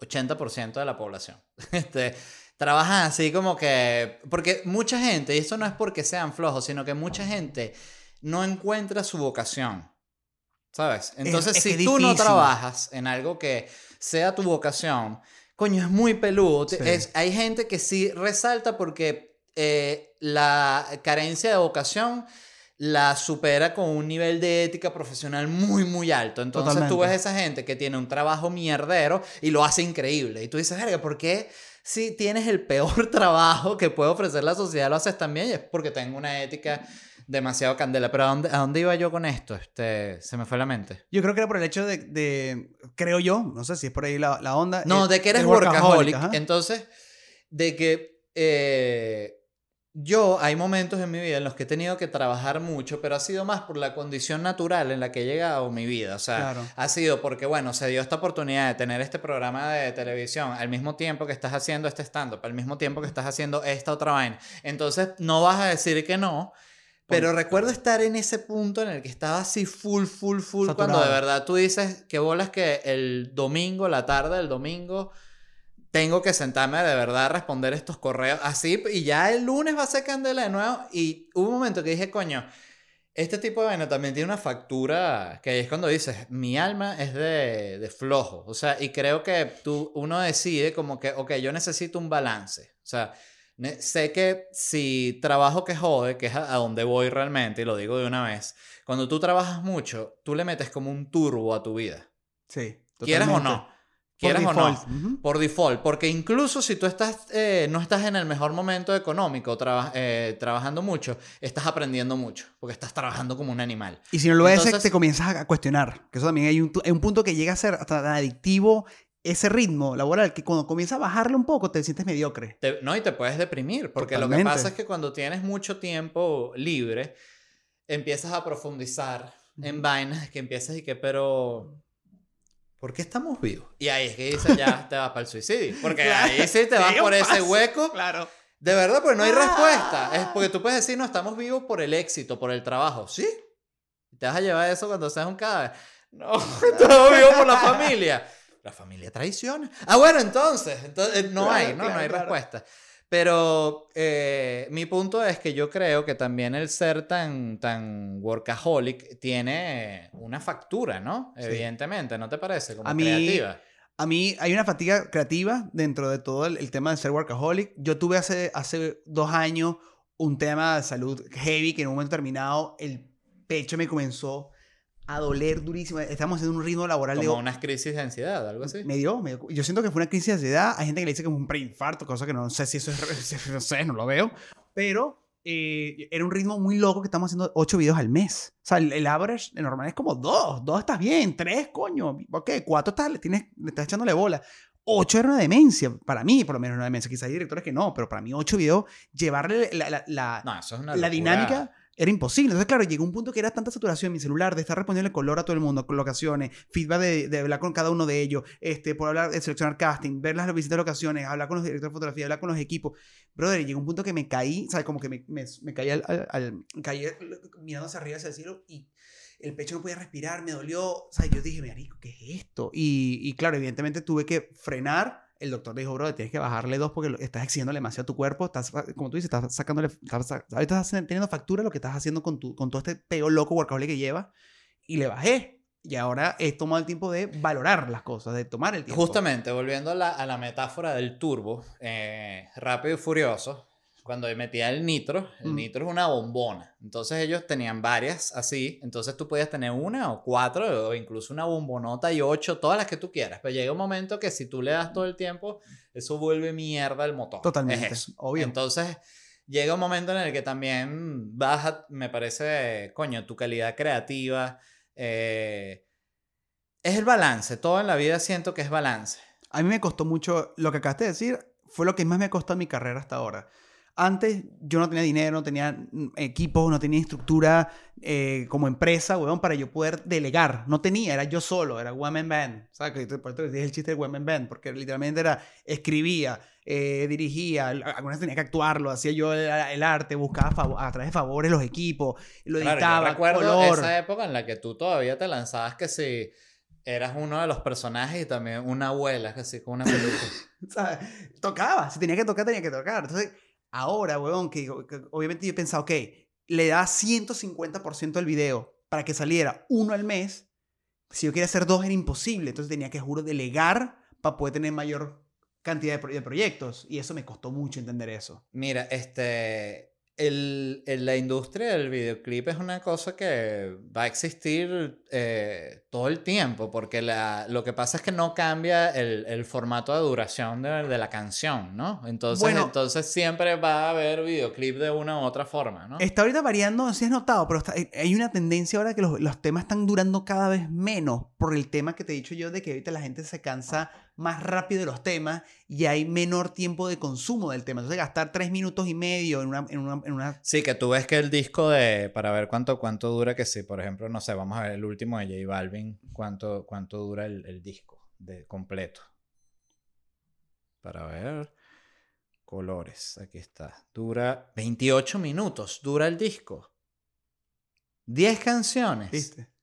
Speaker 1: 80% de la población. Este, trabajan así como que... Porque mucha gente, y esto no es porque sean flojos, sino que mucha gente no encuentra su vocación. ¿Sabes? Entonces,
Speaker 2: es
Speaker 1: si
Speaker 2: que
Speaker 1: tú no trabajas en algo que sea tu vocación, coño, es muy peludo.
Speaker 2: Sí.
Speaker 1: es- hay gente que sí resalta porque eh, la carencia de vocación la supera con un nivel de ética profesional muy, muy alto. Entonces tú
Speaker 2: Totalmente.
Speaker 1: ves esa gente que tiene un trabajo mierdero y lo hace increíble. Y tú dices, verga, ¿por qué si tienes el peor trabajo que puede ofrecer la sociedad lo haces también? Y es porque tengo una ética demasiado candela. Pero ¿a dónde, a dónde iba yo con esto? Este, se me fue la mente.
Speaker 2: Yo creo que era por el hecho de, de- creo yo, no sé si es por ahí la, la onda.
Speaker 1: No,
Speaker 2: eh,
Speaker 1: de que eres workaholic. Entonces, de que eh, yo hay momentos en mi vida en los que he tenido que trabajar mucho, pero ha sido más por la condición natural en la que he llegado mi vida. O sea,
Speaker 2: Claro.
Speaker 1: ha sido porque, bueno, se dio esta oportunidad de tener este programa de televisión al mismo tiempo que estás haciendo este stand-up, al mismo tiempo que estás haciendo esta otra vaina. Entonces, no vas a decir que no. Pero recuerdo estar en ese punto en el que estaba así full, full, full, cuando de
Speaker 2: Saturado.
Speaker 1: verdad tú dices que bolas que el domingo, la tarde del domingo, tengo que sentarme de verdad a responder estos correos así y ya el lunes va a ser candela de nuevo y hubo un momento que dije, coño, este tipo de vaina también tiene una factura que es cuando dices, mi alma es de, de flojo, o sea, y creo que tú, uno decide como que, ok, yo necesito un balance, o sea, Sé que si trabajo que jode, que es a a donde voy realmente, y lo digo de una vez, cuando tú trabajas mucho, tú le metes como un turbo a tu vida.
Speaker 2: Sí.
Speaker 1: Quieras o
Speaker 2: totalmente.
Speaker 1: no. Quieras
Speaker 2: Por
Speaker 1: o no.
Speaker 2: default. Ujú.
Speaker 1: Por default, porque incluso si tú estás, eh, no estás en el mejor momento económico, traba- eh, trabajando mucho, estás aprendiendo mucho, porque estás trabajando como un animal.
Speaker 2: Y si no lo es,
Speaker 1: Entonces-
Speaker 2: te comienzas a cuestionar. Que eso también hay un, hay un punto que llega a ser hasta tan adictivo ese ritmo laboral que cuando comienzas a bajarle un poco te sientes mediocre.
Speaker 1: Te- no, y te puedes deprimir, porque lo que
Speaker 2: Totalmente.
Speaker 1: pasa es que cuando tienes mucho tiempo libre, empiezas a profundizar en vainas que empiezas y que, pero... ¿Por qué estamos vivos? Y ahí es que dices, ya te vas para el suicidio. Porque
Speaker 2: Claro.
Speaker 1: ahí sí te vas por ese
Speaker 2: paso.
Speaker 1: hueco
Speaker 2: Claro.
Speaker 1: De verdad, pues no hay
Speaker 2: Ah.
Speaker 1: respuesta. Es porque tú puedes decir, no, estamos vivos por el éxito, por el trabajo. ¿Sí? ¿Te vas a llevar eso cuando seas un cadáver? No, estamos vivos por la familia. La familia traiciona. Ah, bueno, entonces, entonces no
Speaker 2: Claro,
Speaker 1: hay, ¿no?
Speaker 2: claro,
Speaker 1: no hay respuesta. Pero eh, mi punto es que yo creo que también el ser tan, tan workaholic tiene una factura, ¿no?
Speaker 2: Sí.
Speaker 1: Evidentemente, ¿no te parece? Como
Speaker 2: A mí-
Speaker 1: creativa.
Speaker 2: A mí hay una fatiga creativa dentro de todo el, el tema de ser workaholic. Yo tuve hace, hace dos años un tema de salud heavy que en un momento determinado el pecho me comenzó a doler durísimo. Estamos haciendo un ritmo laboral de
Speaker 1: Como unas crisis de ansiedad, algo así.
Speaker 2: Me dio, me dio- Yo siento que fue una crisis de ansiedad. Hay gente que le dice que es un preinfarto, cosa que no sé si eso es. No sé, no lo veo. Pero eh, era un ritmo muy loco que estamos haciendo ocho videos al mes. O sea, el, el average normal es como dos. Dos estás bien, tres, coño. Ok, cuatro estás, le, tienes, le estás echándole bola. Ocho era una demencia. Para mí, por lo menos, una demencia. Quizá hay directores que no, pero para mí, ocho videos, llevarle la, la- la-
Speaker 1: No, eso es una
Speaker 2: la dinámica era imposible. Entonces, claro, llegó un punto que era tanta saturación en mi celular de estar respondiendo color a todo el mundo, locaciones, feedback de, de hablar con cada uno de ellos, este, por hablar seleccionar casting, ver las visitas de locaciones, hablar con los directores de fotografía, hablar con los equipos. Brother, llegó un punto que me caí, ¿sabes? Como que me, me, me caí, al, al- al- caí mirando hacia arriba, hacia el cielo y el pecho no podía respirar, me dolió. O sea, yo dije, marico, ¿qué es esto? Y, y claro, evidentemente tuve que frenar. El doctor dijo, bro, tienes que bajarle dos porque estás exigiéndole demasiado a tu cuerpo. Estás, como tú dices, estás sacándole. Estás, estás teniendo factura lo que estás haciendo con, tu, con todo este peo loco workaholic que llevas. Y le bajé. Y ahora he tomado el tiempo de valorar las cosas, de tomar el tiempo.
Speaker 1: Justamente, volviendo a la, a la metáfora del turbo, eh, rápido y furioso, cuando metía el nitro, el
Speaker 2: Mm.
Speaker 1: nitro es una bombona. Entonces ellos tenían varias así, entonces tú podías tener una o cuatro o incluso una bombonota y ocho, todas las que tú quieras. Pero llega un momento que si tú le das todo el tiempo, eso vuelve mierda el motor.
Speaker 2: Totalmente,
Speaker 1: Es eso.
Speaker 2: obvio.
Speaker 1: Entonces llega un momento en el que también baja, me parece, coño, tu calidad creativa. eh, es el balance, todo en la vida siento que es balance.
Speaker 2: A mí me costó mucho, lo que acabaste de decir, fue lo que más me costó en mi carrera hasta ahora. Antes yo no tenía dinero, no tenía mm, equipos, no tenía estructura eh, como empresa, weón, para yo poder delegar. No tenía, era yo solo, era one man band. ¿Sabes? Por eso dije el chiste de one man band, porque literalmente era, escribía, eh, dirigía, algunas tenía que actuarlo, hacía yo el, el arte, buscaba a través de favores los equipos, lo
Speaker 1: Claro,
Speaker 2: editaba,
Speaker 1: yo recuerdo
Speaker 2: color.
Speaker 1: esa época en la que tú todavía te lanzabas que si eras uno de los personajes y también una abuela, que sí, con una peluca.
Speaker 2: ¿sabes? Tocaba, si tenía que tocar, tenía que tocar. Entonces, ahora, weón, que, que obviamente yo he pensado, ok, le da 150% del video para que saliera uno al mes. Si yo quería hacer dos era imposible, entonces tenía que, juro, delegar para poder tener mayor cantidad de proyectos. Y eso me costó mucho entender eso.
Speaker 1: Mira, este, el, el- la industria del videoclip es una cosa que va a existir eh, todo el tiempo, porque la, lo que pasa es que no cambia el, el formato de duración de, de la canción, ¿no? Entonces,
Speaker 2: Bueno.
Speaker 1: entonces siempre va a haber videoclip de una u otra forma, ¿no?
Speaker 2: Está ahorita variando, si has notado, pero está- hay una tendencia ahora que los, los temas están durando cada vez menos por el tema que te he dicho yo de que ahorita la gente se cansa más rápido de los temas y hay menor tiempo de consumo del tema. Entonces gastar tres minutos y medio en una... En una, en una
Speaker 1: Sí, que tú ves que el disco de, para ver cuánto, cuánto dura, que sí, por ejemplo, no sé, vamos a ver el último de J Balvin, cuánto, cuánto dura el, el disco de completo. Para ver. Colores, aquí está. Dura 28 minutos, dura el disco. 10 canciones.
Speaker 2: ¿Viste?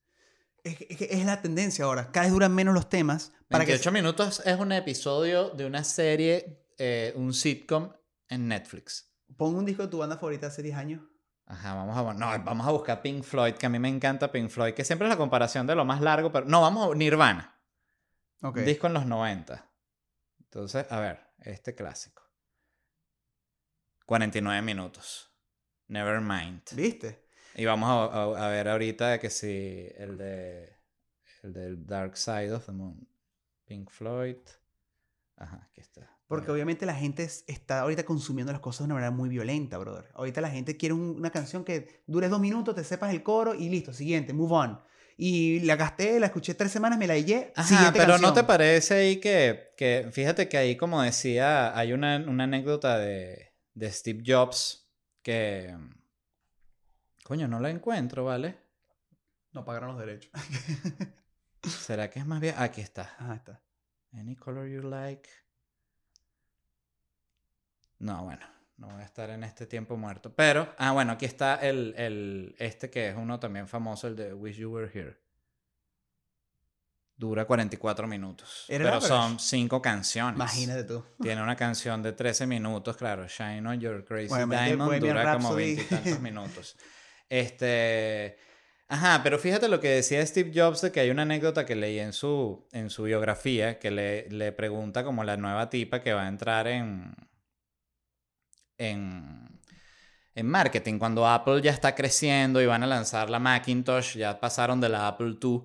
Speaker 2: Es, es la tendencia ahora. Cada vez duran menos los temas. Para
Speaker 1: 28
Speaker 2: que,
Speaker 1: minutos es un episodio de una serie, eh, un sitcom en Netflix.
Speaker 2: Pon un disco de tu banda favorita hace 10 años.
Speaker 1: Ajá, vamos a, no, vamos a buscar Pink Floyd, que a mí me encanta Pink Floyd, que siempre es la comparación de lo más largo, pero no, vamos a Nirvana, un disco en los 90. Entonces, a ver, este clásico. 49 minutos. Never mind.
Speaker 2: ¿Viste?
Speaker 1: Y vamos a, a- a ver ahorita que si el de el del Dark Side of the Moon. Pink Floyd. Ajá, aquí está.
Speaker 2: Porque obviamente la gente es- está ahorita consumiendo las cosas de una manera muy violenta, brother. Ahorita la gente quiere un- una canción que dure dos minutos, te sepas el coro y listo, siguiente, move on. Y la gasté, la escuché tres semanas, me la hallé.
Speaker 1: Ajá,
Speaker 2: siguiente
Speaker 1: pero ¿no te parece ahí que, que fíjate que ahí como decía, hay una, una anécdota de, de Steve Jobs que, coño, no la encuentro, ¿vale?
Speaker 2: No pagaron los derechos.
Speaker 1: ¿Será que es más bien? Aquí está.
Speaker 2: Ajá, está.
Speaker 1: Any color you like. No, bueno, no voy a estar en este tiempo muerto. Pero, ah, bueno, aquí está el, el, este que es uno también famoso, el de Wish You Were Here. Dura 44 minutos.
Speaker 2: ¿Era
Speaker 1: Pero son cinco canciones.
Speaker 2: Imagínate tú.
Speaker 1: Tiene una canción de 13 minutos, claro. Shine on Your Crazy
Speaker 2: Bueno,
Speaker 1: Diamond dura como
Speaker 2: Rhapsody.
Speaker 1: 20 y tantos minutos. Este. Ajá, pero fíjate lo que decía Steve Jobs de que hay una anécdota que leí en su, en su biografía que le, le pregunta como la nueva tipa que va a entrar en. en. en marketing. Cuando Apple ya está creciendo y van a lanzar la Macintosh, ya pasaron de la Apple II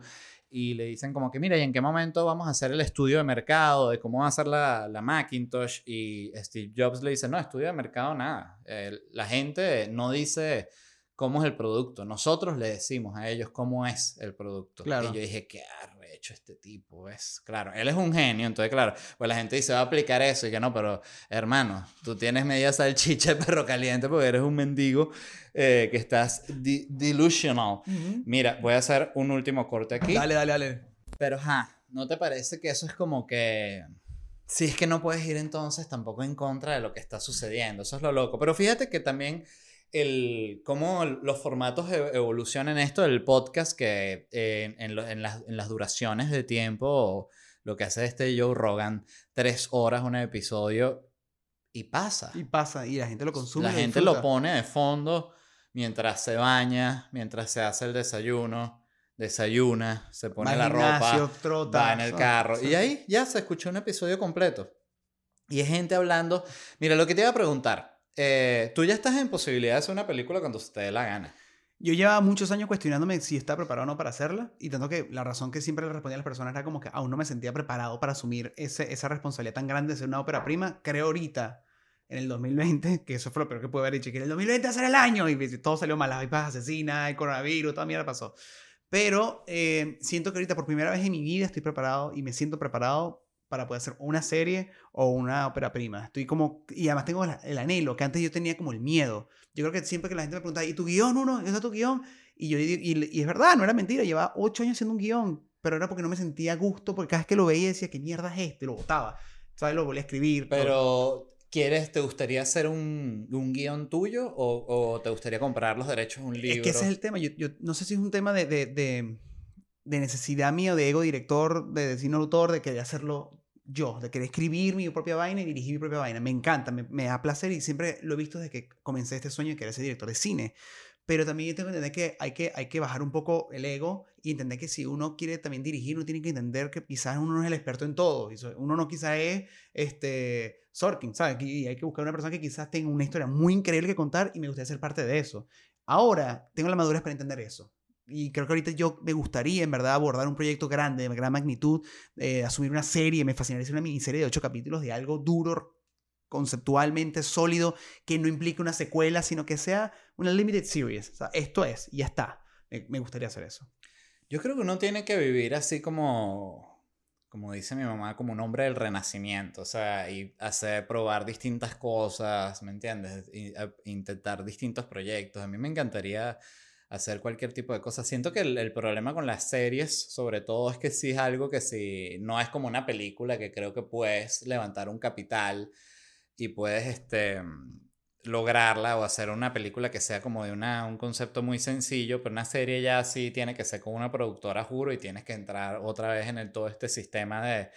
Speaker 1: y le dicen como que, mira, ¿y en qué momento vamos a hacer el estudio de mercado de cómo va a ser la, la Macintosh? Y Steve Jobs le dice, no, estudio de mercado nada. Eh, la gente no dice cómo es el producto. Nosotros le decimos a ellos cómo es el producto.
Speaker 2: Claro.
Speaker 1: Y yo dije, qué arrecho este tipo es. Claro, él es un genio, entonces claro, pues la gente dice, va a aplicar eso y que no, pero hermano, tú tienes media salchicha de perro caliente porque eres un mendigo eh, que estás di- delusional. Mira, voy a hacer un último corte aquí.
Speaker 2: Dale, dale, dale.
Speaker 1: Pero, ja, ¿no te parece que eso es como que... Si es que no puedes ir entonces tampoco en contra de lo que está sucediendo. Eso es lo loco. Pero fíjate que también el, cómo los formatos e- evolucionan esto del podcast, que eh, en, lo- en las, en las duraciones de tiempo, lo que hace este Joe Rogan, tres horas un episodio, y pasa.
Speaker 2: Y pasa, y la gente lo consume.
Speaker 1: La gente
Speaker 2: disfruta.
Speaker 1: lo pone de fondo mientras se baña, mientras se hace el desayuno, desayuna, se pone la
Speaker 2: gimnasio,
Speaker 1: ropa,
Speaker 2: trota,
Speaker 1: va en el carro. Y ahí ya se escuchó un episodio completo. Y hay gente hablando. Mira, lo que te iba a preguntar. Eh, Tú ya estás en posibilidad de hacer una película cuando se te dé la gana.
Speaker 2: Yo llevaba muchos años cuestionándome si estaba preparado o no para hacerla. Y tanto que la razón que siempre le respondía a las personas era como que aún no me sentía preparado para asumir esa responsabilidad tan grande de ser una ópera prima. Creo ahorita, en el 2020, que eso fue lo peor que pude haber dicho, que en el 2020 va a ser el año. Y todo salió mal, las vipas asesinas, el coronavirus, toda mierda pasó. Pero eh, siento que ahorita por primera vez en mi vida estoy preparado y me siento preparado para poder hacer una serie o una ópera prima. Estoy como... Y además tengo el, el anhelo, que antes yo tenía como el miedo. Yo creo que siempre que la gente me pregunta, ¿y tu guion, uno? ¿Ese es tu guion? Y yo y, y es verdad, no era mentira, llevaba ocho años haciendo un guion, pero era porque no me sentía a gusto, porque cada vez que lo veía decía, ¿qué mierda es este? Lo botaba. ¿Sabes? Lo volví a escribir. todo.
Speaker 1: Pero, ¿quieres, te gustaría hacer un, un guion tuyo o, o te gustaría comprar los derechos de un libro?
Speaker 2: Es que ese es el tema. Yo, yo no sé si es un tema de, de, de, de necesidad mío, de ego director, de cine autor, de querer hacerlo yo, de querer escribir mi propia vaina y dirigir mi propia vaina. Me encanta, me, me da placer y siempre lo he visto desde que comencé este sueño de querer ser director de cine. Pero también tengo que entender que hay, que hay que bajar un poco el ego y entender que si uno quiere también dirigir, uno tiene que entender que quizás uno no es el experto en todo. Uno no quizás es este, Sorkin, ¿sabes? Y hay que buscar una persona que quizás tenga una historia muy increíble que contar y me gustaría ser parte de eso. Ahora tengo la madurez para entender eso. Y creo que ahorita yo me gustaría, en verdad, abordar un proyecto grande, de gran magnitud, eh, asumir una serie, me fascinaría hacer una miniserie de ocho capítulos de algo duro, conceptualmente sólido, que no implique una secuela, sino que sea una limited series. O sea, esto es, y ya está. Me, me gustaría hacer eso.
Speaker 1: Yo creo que uno tiene que vivir así como, como dice mi mamá, como un hombre del renacimiento, o sea, y hacer, probar distintas cosas, ¿me entiendes? Y, a- intentar distintos proyectos. A mí me encantaría hacer cualquier tipo de cosas. Siento que el, el problema con las series, sobre todo, es que sí es algo que si no es como una película que creo que puedes levantar un capital y puedes, este lograrla o hacer una película que sea como de una, un concepto muy sencillo, pero una serie ya sí tiene que ser con una productora, juro, y tienes que entrar otra vez en todo este sistema de,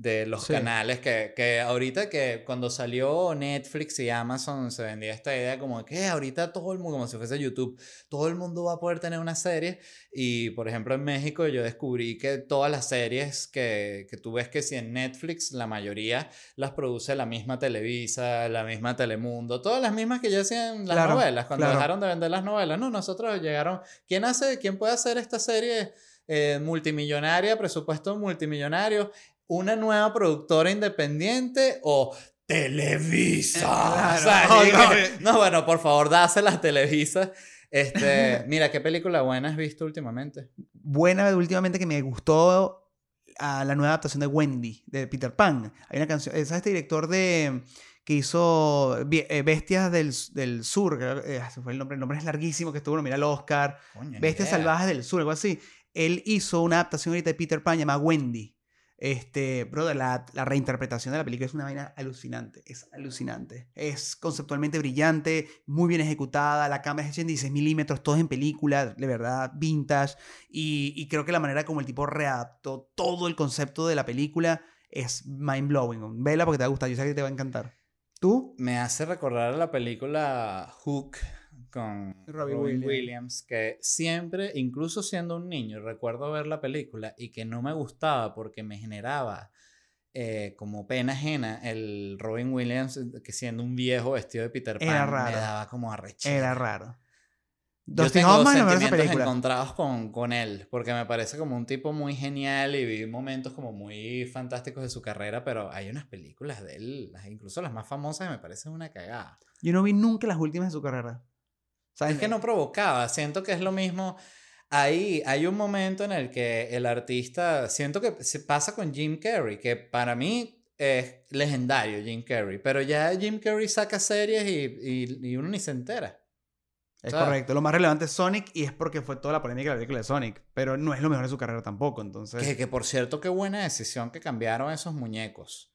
Speaker 1: de los
Speaker 2: Sí.
Speaker 1: canales que, que ahorita que cuando salió Netflix y Amazon se vendía esta idea como que ahorita todo el mundo, como si fuese YouTube, todo el mundo va a poder tener una serie y por ejemplo en México yo descubrí que todas las series que, que tú ves que si en Netflix la mayoría las produce la misma Televisa, la misma Telemundo, todas las mismas que ya hacían las
Speaker 2: Claro,
Speaker 1: novelas, cuando
Speaker 2: claro.
Speaker 1: dejaron de vender las novelas, no, nosotros llegaron, ¿quién hace, quién puede hacer esta serie eh, multimillonaria, presupuesto multimillonario, una nueva productora independiente o Televisa?
Speaker 2: Claro,
Speaker 1: O sea,
Speaker 2: no, no.
Speaker 1: no, bueno, por favor, dáselas Televisa. Este, mira, ¿qué película buena has visto últimamente?
Speaker 2: Buena últimamente que me gustó a la nueva adaptación de Wendy, de Peter Pan. Hay una canción, es este director de que hizo eh, Bestias del, del Sur, eh, ese fue el nombre, el nombre es larguísimo, que estuvo nominado al Oscar.
Speaker 1: Coño, ni
Speaker 2: Bestias. Salvajes del Sur, algo así. Él hizo una adaptación ahorita de Peter Pan llamada Wendy. Este, brother, la, la reinterpretación de la película es una vaina alucinante. Es alucinante. Es conceptualmente brillante, muy bien ejecutada. La cámara es 86 milímetros, todo en película, de verdad, vintage. Y, y creo que la manera como el tipo readaptó todo el concepto de la película es mind blowing. Vela porque te va a gustar. Yo sé que te va a encantar. ¿Tú?
Speaker 1: Me hace recordar la película Hook con
Speaker 2: Robin
Speaker 1: Robin,
Speaker 2: Williams.
Speaker 1: Williams. que siempre, incluso siendo un niño, recuerdo ver la película y que no me gustaba porque me generaba eh, como pena ajena el Robin Williams eh, que siendo un viejo vestido de Peter Pan
Speaker 2: Era raro.
Speaker 1: me daba como arrechera.
Speaker 2: Era raro.
Speaker 1: Yo
Speaker 2: Dustin
Speaker 1: tengo
Speaker 2: Hoffman esa
Speaker 1: sentimientos
Speaker 2: película.
Speaker 1: encontrados con, con él, porque me parece como un tipo muy genial y vi momentos como muy fantásticos de su carrera, pero hay unas películas de él, incluso las más famosas, que me parecen una cagada.
Speaker 2: Yo no vi nunca las últimas de su carrera.
Speaker 1: Es que no provocaba, siento que es lo mismo. Ahí hay un momento en el que el artista, siento que se pasa con Jim Carrey, que para mí es legendario Jim Carrey, pero ya Jim Carrey saca series y, y, y uno ni se entera.
Speaker 2: Es correcto. Lo más relevante es Sonic y es porque fue toda la polémica de la película de Sonic. Pero no es lo mejor de su carrera tampoco. Entonces.
Speaker 1: Que, que por cierto, qué buena decisión que cambiaron esos muñecos.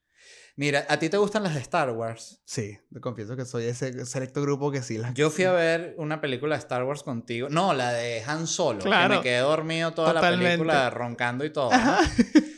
Speaker 1: Mira, ¿a ti te gustan las de Star Wars?
Speaker 2: Sí, te confieso que soy ese selecto grupo que sí. Las...
Speaker 1: Yo fui a ver una película de Star Wars contigo. No, la de Han Solo. Que
Speaker 2: Claro.
Speaker 1: me quedé dormido toda
Speaker 2: Totalmente.
Speaker 1: la película roncando y todo. ¿no?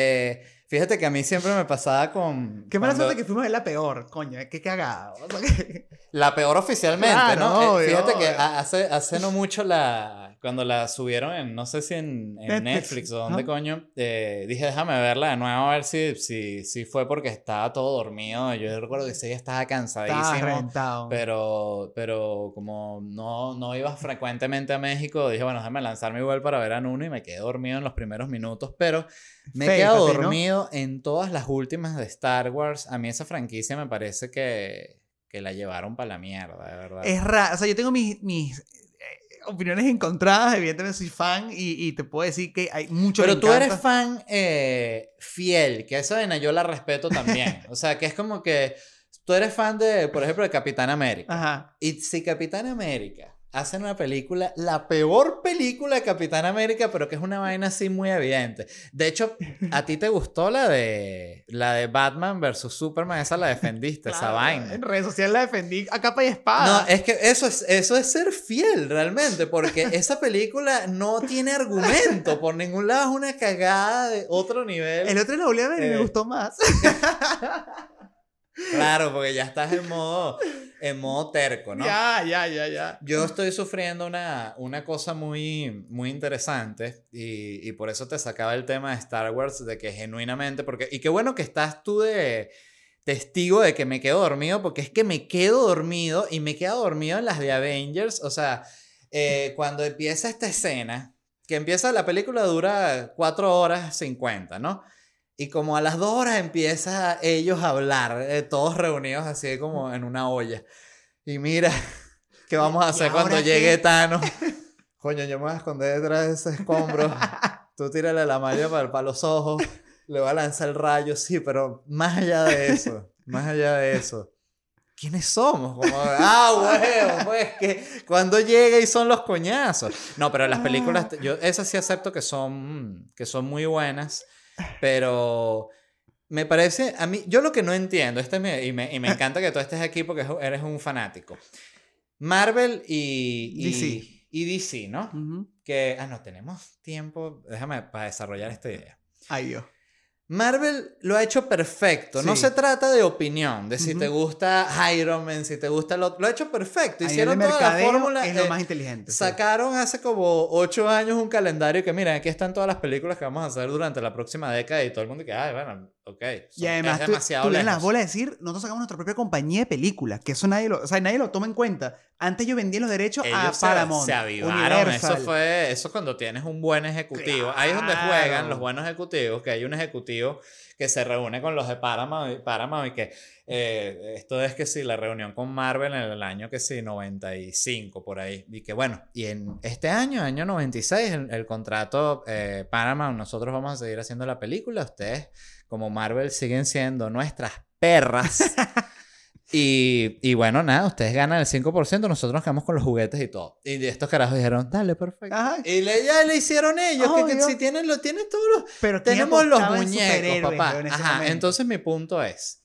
Speaker 1: Eh, fíjate que a mí siempre me pasaba con...
Speaker 2: Qué mala
Speaker 1: cuando-
Speaker 2: suerte que fuimos a ver la peor, coño. Qué cagada. O sea, que-
Speaker 1: La peor oficialmente,
Speaker 2: Claro,
Speaker 1: ¿no? Eh,
Speaker 2: obvio,
Speaker 1: fíjate que
Speaker 2: obvio.
Speaker 1: hace, hace no mucho la... Cuando la subieron en, no sé si en, en Netflix,
Speaker 2: Netflix,
Speaker 1: o dónde coño, eh, dije, déjame verla de nuevo a ver si, si, si fue porque estaba todo dormido. Yo recuerdo que día estaba
Speaker 2: Estaba
Speaker 1: cansadísimo.
Speaker 2: reventado.
Speaker 1: Pero, pero como no, no iba frecuentemente a México, dije, bueno, déjame lanzarme igual para ver a Nuno y me quedé dormido en los primeros minutos, pero me he quedado
Speaker 2: así, ¿no?
Speaker 1: dormido en todas las últimas de Star Wars. A mí esa franquicia me parece que, que la llevaron para la mierda, de verdad.
Speaker 2: Es raro. O sea, yo tengo mis, mis opiniones encontradas. Evidentemente soy fan y, y te puedo decir que hay mucho
Speaker 1: Pero tú
Speaker 2: encanta.
Speaker 1: eres fan eh, fiel, que esa vaina yo la respeto también. O sea, que es como que tú eres fan de, por ejemplo, de Capitán América.
Speaker 2: Ajá.
Speaker 1: Y si Capitán América hace una película, la peor película de Capitán América, pero que es una vaina así muy evidente. De hecho, ¿a ti te gustó la de la de Batman versus Superman? Esa la defendiste, esa
Speaker 2: Claro,
Speaker 1: vaina.
Speaker 2: En redes sociales la defendí a capa y espada.
Speaker 1: No, es que eso es, eso es ser fiel realmente, porque esa película no tiene argumento por ningún lado, es una cagada de otro nivel.
Speaker 2: El otro la volví a ver y me
Speaker 1: Eh.
Speaker 2: gustó más.
Speaker 1: Claro, porque ya estás en modo, en modo terco, ¿no?
Speaker 2: Ya, ya, ya, ya.
Speaker 1: Yo estoy sufriendo una, una cosa muy, muy interesante y, y por eso te sacaba el tema de Star Wars, de que genuinamente, porque, y qué bueno que estás tú de testigo de que me quedo dormido, porque es que me quedo dormido y me quedo dormido en las de Avengers, o sea, eh, cuando empieza esta escena, que empieza la película dura 4 horas 50, ¿no? Y como a las 2 horas empieza ellos a hablar, eh, todos reunidos así como en una olla. Y mira, ¿qué vamos a
Speaker 2: ¿Y
Speaker 1: hacer cuando llegue
Speaker 2: qué?
Speaker 1: Thanos? Coño, yo me voy a esconder detrás de ese escombro. Tú tírale la malla para, para los ojos. Le va a lanzar el rayo, sí, pero más allá de eso, más allá de eso. ¿Quiénes somos? Como, ah, huevo, pues que cuando llega y son los coñazos. No, pero las películas, yo esas sí acepto que son, que son muy buenas, pero me parece, a mí, yo lo que no entiendo, este me- y, me, y me encanta que tú estés aquí porque eres un fanático. Marvel y, y
Speaker 2: DC.
Speaker 1: y DC, ¿no? Que, ah, no, tenemos tiempo, déjame para desarrollar esta idea.
Speaker 2: Ay, Dios.
Speaker 1: Marvel lo ha hecho perfecto. No se trata de opinión, de si te gusta Iron Man, si te gusta lo, lo ha hecho perfecto. Hicieron toda la fórmula.
Speaker 2: es lo
Speaker 1: eh,
Speaker 2: más inteligente. sí.
Speaker 1: Sacaron hace como ocho años un calendario que, miren, aquí están todas las películas que vamos a hacer durante la próxima década y todo el mundo que, ay, bueno, ok.
Speaker 2: Y
Speaker 1: son-
Speaker 2: además,
Speaker 1: es
Speaker 2: tú,
Speaker 1: demasiado
Speaker 2: tuvieron las
Speaker 1: lejos.
Speaker 2: bolas de decir, nosotros sacamos nuestra propia compañía de películas, que eso nadie lo, o sea, nadie lo toma en cuenta. Antes yo vendía los derechos a
Speaker 1: Ellos se,
Speaker 2: Paramount,
Speaker 1: se avivaron.
Speaker 2: Universal.
Speaker 1: Eso fue, eso cuando tienes un buen ejecutivo. Ahí es donde
Speaker 2: Claro.
Speaker 1: juegan los buenos ejecutivos, que hay un ejecutivo que se reúne con los de Paramount, Paramount y que eh, esto es que sí, la reunión con Marvel en el año que sí, 95 por ahí. Y que bueno, y en este año, año 96, el, el contrato eh, Paramount, nosotros vamos a seguir haciendo la película. Ustedes, como Marvel, siguen siendo nuestras perras. Y, y bueno, nada, ustedes ganan el 5%, nosotros nos quedamos con los juguetes y todo. Y de estos carajos dijeron, dale, perfecto.
Speaker 2: Ajá.
Speaker 1: Y le, ya le hicieron ellos, que, si tienen, lo, tienen todos los...
Speaker 2: Pero ¿quién
Speaker 1: Tenemos los muñecos, papá.
Speaker 2: en
Speaker 1: Ajá,
Speaker 2: momento?
Speaker 1: entonces mi punto es,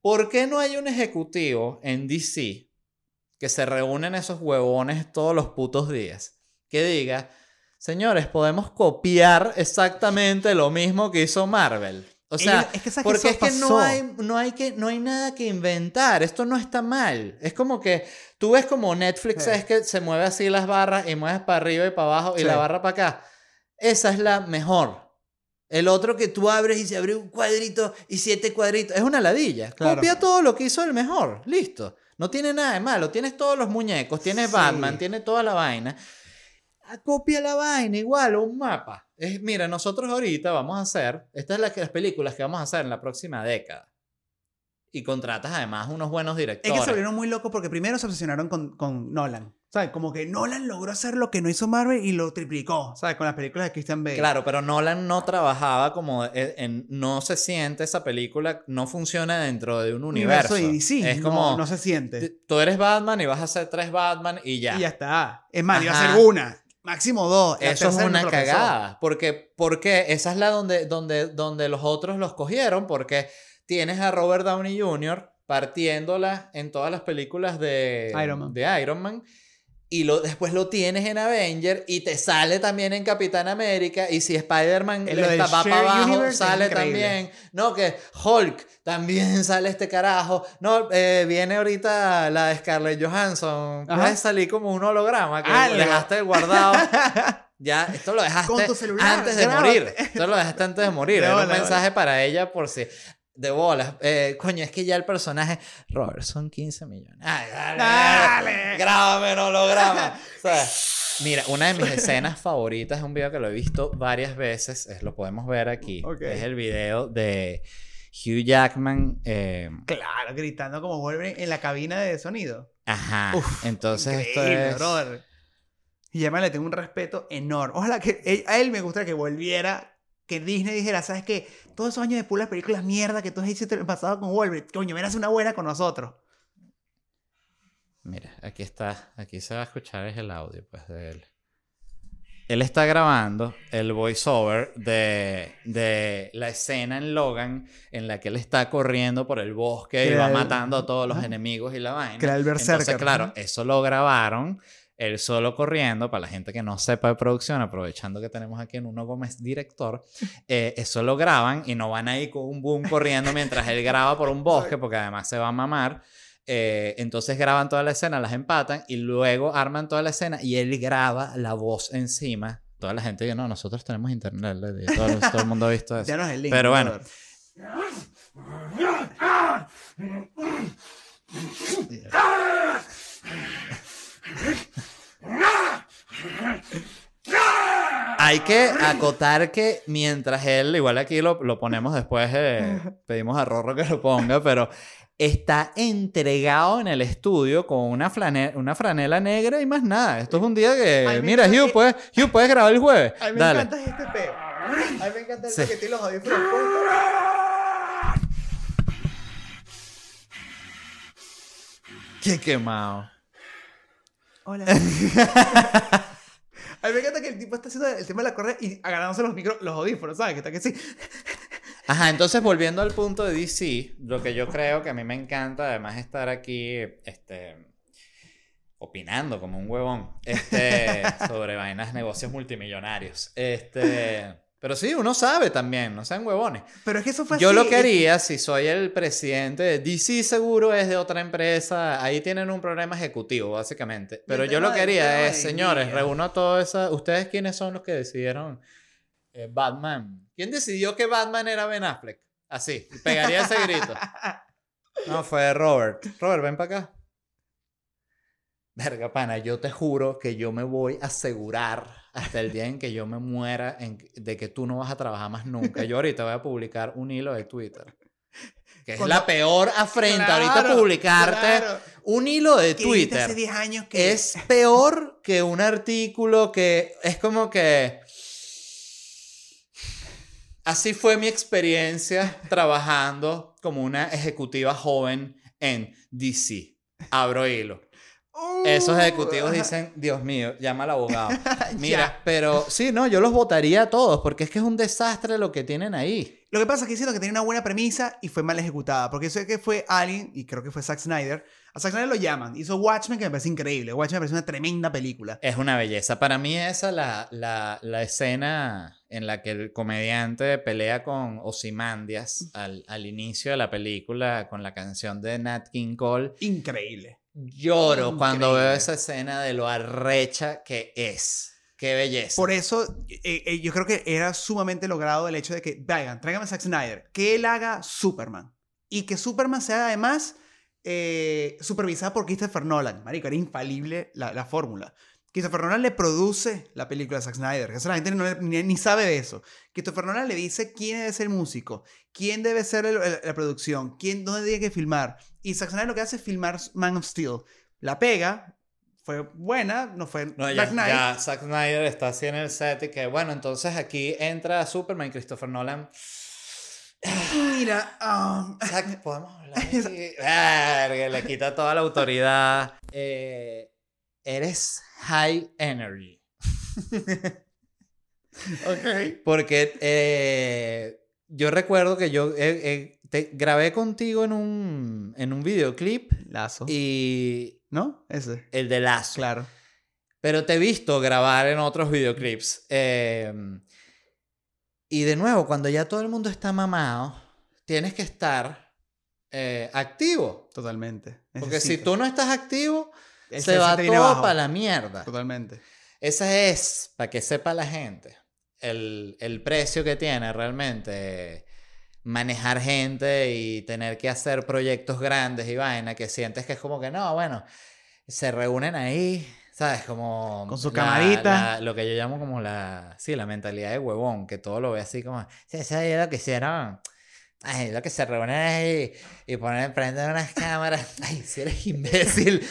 Speaker 1: ¿por qué no hay un ejecutivo en DC que se reúnen esos huevones todos los putos días que diga, señores, podemos copiar exactamente lo mismo que hizo Marvel? O sea,
Speaker 2: Ellos- es que, ¿sabes qué?
Speaker 1: porque es que no hay, no, hay que no hay nada que inventar. Esto no está mal. Es como que tú ves como Netflix
Speaker 2: Sí.
Speaker 1: es que se mueve así las barras y mueves para arriba y para abajo y la barra para acá. Esa es la mejor. El otro que tú abres y se abre un cuadrito y siete cuadritos. Es una ladilla.
Speaker 2: Claro.
Speaker 1: Copia todo lo que hizo el mejor. Listo. No tiene nada de malo. Tienes todos los muñecos, tienes
Speaker 2: Sí.
Speaker 1: Batman, tienes toda la vaina. Ah, Copia la vaina igual, o un mapa. Es, mira, nosotros ahorita vamos a hacer, estas son las, las películas que vamos a hacer en la próxima década. Y contratas además unos buenos
Speaker 2: Es
Speaker 1: directores.
Speaker 2: que se volvieron muy locos porque primero se obsesionaron con, con Nolan. ¿Sabes? Como que Nolan logró hacer lo que no hizo Marvel y lo triplicó. ¿Sabes? Con las películas de Christian Bale.
Speaker 1: Claro, pero Nolan no trabajaba como en, en- no se siente esa película, no funciona dentro de un universo.
Speaker 2: de DC.
Speaker 1: es
Speaker 2: no-
Speaker 1: como
Speaker 2: No, se siente.
Speaker 1: tú eres Batman y vas a hacer tres Batman y ya.
Speaker 2: Y ya está. Es más, iba a ser una. Máximo dos. La
Speaker 1: Eso es una cagada. Porque, porque esa es la donde, donde, donde los otros los cogieron. Porque tienes a Robert Downey Jr. partiéndola en todas las películas de
Speaker 2: Iron Man.
Speaker 1: de Iron Man. Y lo, después lo tienes en Avenger y te sale también en Capitán América. Y si Spider-Man va para abajo,
Speaker 2: Universe
Speaker 1: sale también. No, que Hulk también sale este carajo. No, eh, viene ahorita la de Scarlett Johansson. Puede salir como un holograma que
Speaker 2: Algo.
Speaker 1: dejaste guardado. Ya, esto lo dejaste
Speaker 2: Con tu celular,
Speaker 1: antes de morir. Esto lo dejaste antes de morir.
Speaker 2: De
Speaker 1: Era un mensaje para ella por si. De bolas. Eh, coño, es que ya el personaje. Robert, son 15 millones. Ay, dale.
Speaker 2: Dale.
Speaker 1: Grábame en holograma. O sea, mira, una de mis escenas favoritas es un video que lo he visto varias veces. Es, lo podemos ver aquí. Es el video de Hugh Jackman. eh,
Speaker 2: Claro, gritando como Wolverine en la cabina de sonido.
Speaker 1: ajá.
Speaker 2: Uf,
Speaker 1: Entonces esto es.
Speaker 2: brother. Y además le tengo un respeto enorme. Ojalá que él- a él me gustaría que volviera, que Disney dijera, ¿sabes qué? Todos esos años de puras películas mierda que tú hiciste el pasado con Wolverine, coño, hacer una buena con nosotros.
Speaker 1: Mira, aquí está, aquí se va a escuchar es el audio pues de él. Él está grabando el voiceover de, de la escena en Logan en la que él está corriendo por el bosque
Speaker 2: Que
Speaker 1: y va
Speaker 2: el-
Speaker 1: matando a todos los enemigos y la vaina.
Speaker 2: Que era el
Speaker 1: Entonces,
Speaker 2: berserker,
Speaker 1: claro,
Speaker 2: ajá.
Speaker 1: eso lo grabaron él solo corriendo, para la gente que no sepa de producción, aprovechando que tenemos aquí en Uno Gómez director, eh, eso lo graban y no van ahí con un boom corriendo mientras él graba por un bosque, porque además se va a mamar. Eh, entonces graban toda la escena, las empatan y luego arman toda la escena y él graba la voz encima. Toda la gente dice, no, nosotros tenemos internet, todo, todo el mundo ha visto eso.
Speaker 2: Ya no es el link.
Speaker 1: Pero bueno. Hay que acotar que mientras él, igual aquí lo, lo ponemos después, eh, pedimos a Rorro que lo ponga, pero está entregado en el estudio con una, una franela negra y más nada. Esto es un día que, mira, Hugh,
Speaker 2: que-
Speaker 1: puedes, Hugh, puedes grabar el jueves.
Speaker 2: A mí me
Speaker 1: Dale.
Speaker 2: encanta este peo. A mí me encanta el
Speaker 1: Sí.
Speaker 2: que los audífonos.
Speaker 1: Qué quemado.
Speaker 2: Hola. A mí me encanta que el tipo está haciendo el tema de la correa y agarrándose los micros, los audífonos, ¿sabes? Que está que sí.
Speaker 1: Ajá, entonces volviendo al punto de DC, lo que yo creo que a mí me encanta, además de estar aquí, este, opinando como un huevón, este, sobre vainas, negocios multimillonarios, este, Pero sí, uno sabe también, no sean huevones.
Speaker 2: Pero es que eso fue
Speaker 1: Yo
Speaker 2: así.
Speaker 1: lo que haría, si soy el presidente de DC, seguro es de otra empresa. Ahí tienen un problema ejecutivo, básicamente. Pero yo lo que haría es, señores, reúno a todas esas. ¿Ustedes quiénes son los que decidieron eh, Batman? ¿Quién decidió que Batman era Ben Affleck? Así, pegaría ese grito. No, fue Robert. Robert, ven para acá. Verga, pana, yo te juro que yo me voy a asegurar hasta el día en que yo me muera en- de que tú no vas a trabajar más nunca. Yo ahorita voy a publicar un hilo de Twitter. Que es
Speaker 2: Cuando-
Speaker 1: la peor afrenta ahorita
Speaker 2: Claro,
Speaker 1: publicarte
Speaker 2: claro.
Speaker 1: un hilo de Twitter.
Speaker 2: hace 10 años que
Speaker 1: Es peor que un artículo que es como que... Así fue mi experiencia trabajando como una ejecutiva joven en DC. Abro hilo.
Speaker 2: Uh,
Speaker 1: Esos ejecutivos dicen, Dios mío, llama al abogado. Mira, pero sí, no, yo los votaría a todos porque es que es un desastre lo que tienen ahí.
Speaker 2: Lo que pasa es que siento que tenía una buena premisa y fue mal ejecutada. Porque sé que fue alguien, y creo que fue Zack Snyder. A Zack Snyder lo llaman. Hizo Watchmen, que me parece increíble. Watchmen me parece una tremenda película.
Speaker 1: Es una belleza. Para mí esa la, la, la escena en la que el comediante pelea con Ozymandias al, al inicio de la película con la canción de Nat King Cole.
Speaker 2: Increíble.
Speaker 1: Lloro cuando veo esa escena de lo arrecha que es. Qué belleza.
Speaker 2: Por eso, eh, eh, yo creo que era sumamente logrado el hecho de que, vayan, tráigame a Zack Snyder, que él haga Superman. Y que Superman sea además eh, supervisada por Christopher Nolan. Marico, era infalible la, la fórmula. Christopher Nolan le produce la película de Zack Snyder. Que eso la gente no ni, ni sabe de eso. Christopher Nolan le dice quién debe ser el músico, quién debe ser el- el- la producción, quién, dónde tiene que filmar. Y Zack Snyder lo que hace es filmar Man of Steel. La pega, fue buena, no fue
Speaker 1: No, ya,
Speaker 2: Knight.
Speaker 1: ya Zack Snyder está así en el set y que, bueno, entonces aquí entra Superman, Christopher Nolan.
Speaker 2: Mira,
Speaker 1: Zack, podemos hablar? Verga, le quita toda la autoridad. Eh, eres high energy.
Speaker 2: ok.
Speaker 1: Porque eh, yo recuerdo que yo eh, eh, te grabé contigo en un, en un videoclip
Speaker 2: Lazo.
Speaker 1: y
Speaker 2: ¿No? Ese.
Speaker 1: el de Lazo.
Speaker 2: Claro.
Speaker 1: Pero te he visto grabar en otros videoclips. eh, y de nuevo, cuando ya todo el mundo está mamado, tienes que estar eh, activo.
Speaker 2: Totalmente.
Speaker 1: Porque si tú no estás activo,
Speaker 2: El
Speaker 1: se va todo para la mierda.
Speaker 2: Totalmente.
Speaker 1: Ese es, para que sepa la gente, el, el precio que tiene realmente manejar gente y tener que hacer proyectos grandes y vaina que sientes que es como que no, bueno, se reúnen ahí, ¿sabes? Como...
Speaker 2: Con su
Speaker 1: la-
Speaker 2: camarita.
Speaker 1: la- lo que yo llamo como la... Sí, la mentalidad de huevón, que todo lo ve así como... Sí, eso es lo que hicieron... Ay, lo que se reúnen ahí y ponen de unas cámaras. Ay, si eres imbécil.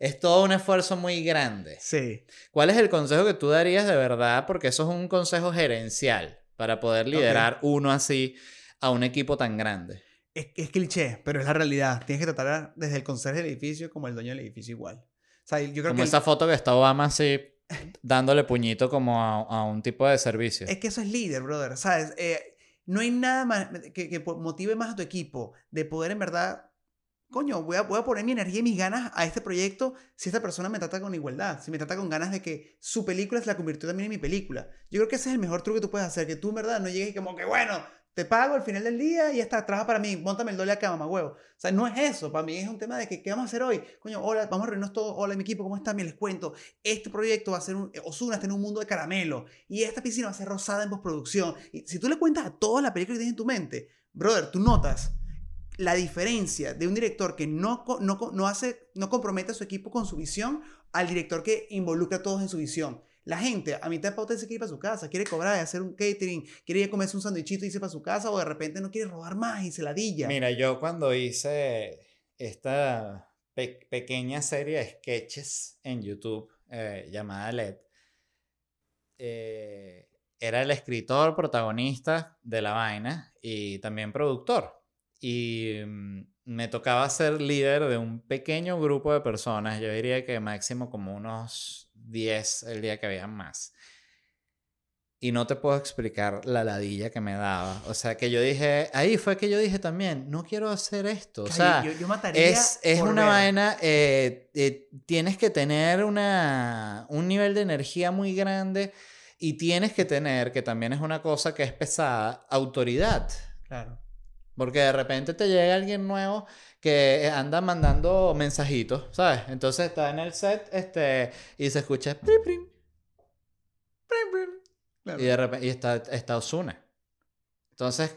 Speaker 1: Es todo un esfuerzo muy grande.
Speaker 2: Sí.
Speaker 1: ¿Cuál es el consejo que tú darías de verdad? Porque eso es un consejo gerencial para poder liderar uno así a un equipo tan grande.
Speaker 2: Es, es cliché, pero es la realidad. Tienes que tratar desde el conserje del edificio como el dueño del edificio igual. O sea, yo creo
Speaker 1: Como
Speaker 2: que... el-
Speaker 1: esa foto que está Obama así dándole puñito como a, a un tipo de servicio.
Speaker 2: Es que eso es líder, brother. ¿Sabes? Eh, no hay nada más que, que motive más a tu equipo de poder en verdad. Coño, voy a, voy a poner mi energía y mis ganas a este proyecto si esta persona me trata con igualdad, si me trata con ganas de que su película se la convirtió también en mi película. Yo creo que ese es el mejor truco que tú puedes hacer, que tú en verdad no llegues y como que, bueno, te pago al final del día y está, trabaja para mí, montame el doble acá, mamá huevo. O sea, no es eso, para mí es un tema de que, ¿qué vamos a hacer hoy? Coño, hola, vamos a reunirnos todos, hola mi equipo, ¿cómo están? Bien, les cuento, este proyecto va a ser un, Osuna está en un mundo de caramelo y esta piscina va a ser rosada en postproducción. Y si tú le cuentas a toda la película que tienes en tu mente, brother, tú notas la diferencia de un director que no, no, no hace, no compromete a su equipo con su visión al director que involucra a todos en su visión. La gente a mitad de pauta se quiere ir para su casa, quiere cobrar hacer un catering, quiere ir a comerse un sándwichito y irse para su casa o de repente no quiere robar más y se la dilla.
Speaker 1: Mira, yo cuando hice esta pe- pequeña serie de sketches en YouTube eh, llamada LED, eh, era el escritor, protagonista de la vaina y también productor. Y mm, me tocaba ser líder de un pequeño grupo de personas, yo diría que máximo como unos 10 el día que había más. Y no te puedo explicar la ladilla que me daba. O sea, que yo dije, ahí fue que yo dije también, no quiero hacer esto. O sea,
Speaker 2: yo, yo mataría
Speaker 1: es, es una
Speaker 2: ver.
Speaker 1: vaina, eh, eh, tienes que tener una, un nivel de energía muy grande Y tienes que tener, que también es una cosa que es pesada, autoridad.
Speaker 2: Claro.
Speaker 1: Porque de repente te llega alguien nuevo que anda mandando mensajitos, ¿sabes? Entonces está en el set este, y se escucha... "Prim, prim",
Speaker 2: Prim. Claro.
Speaker 1: y de repente y está, está Ozuna. Entonces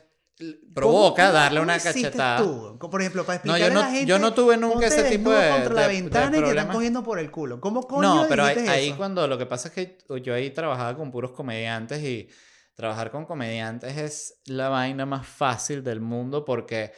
Speaker 1: provoca
Speaker 2: ¿Cómo-
Speaker 1: darle
Speaker 2: cómo
Speaker 1: una cachetada.
Speaker 2: tú? Por ejemplo, para
Speaker 1: No,
Speaker 2: explicarle
Speaker 1: yo
Speaker 2: a
Speaker 1: no,
Speaker 2: la gente.
Speaker 1: yo no tuve nunca ese tipo de,
Speaker 2: contra la
Speaker 1: de-
Speaker 2: ventana
Speaker 1: de
Speaker 2: y te están
Speaker 1: problemas.
Speaker 2: cogiendo por el culo. ¿Cómo coño
Speaker 1: No, pero ahí, ahí cuando lo que pasa es que yo ahí trabajaba con puros comediantes y trabajar con comediantes es la vaina más fácil del mundo porque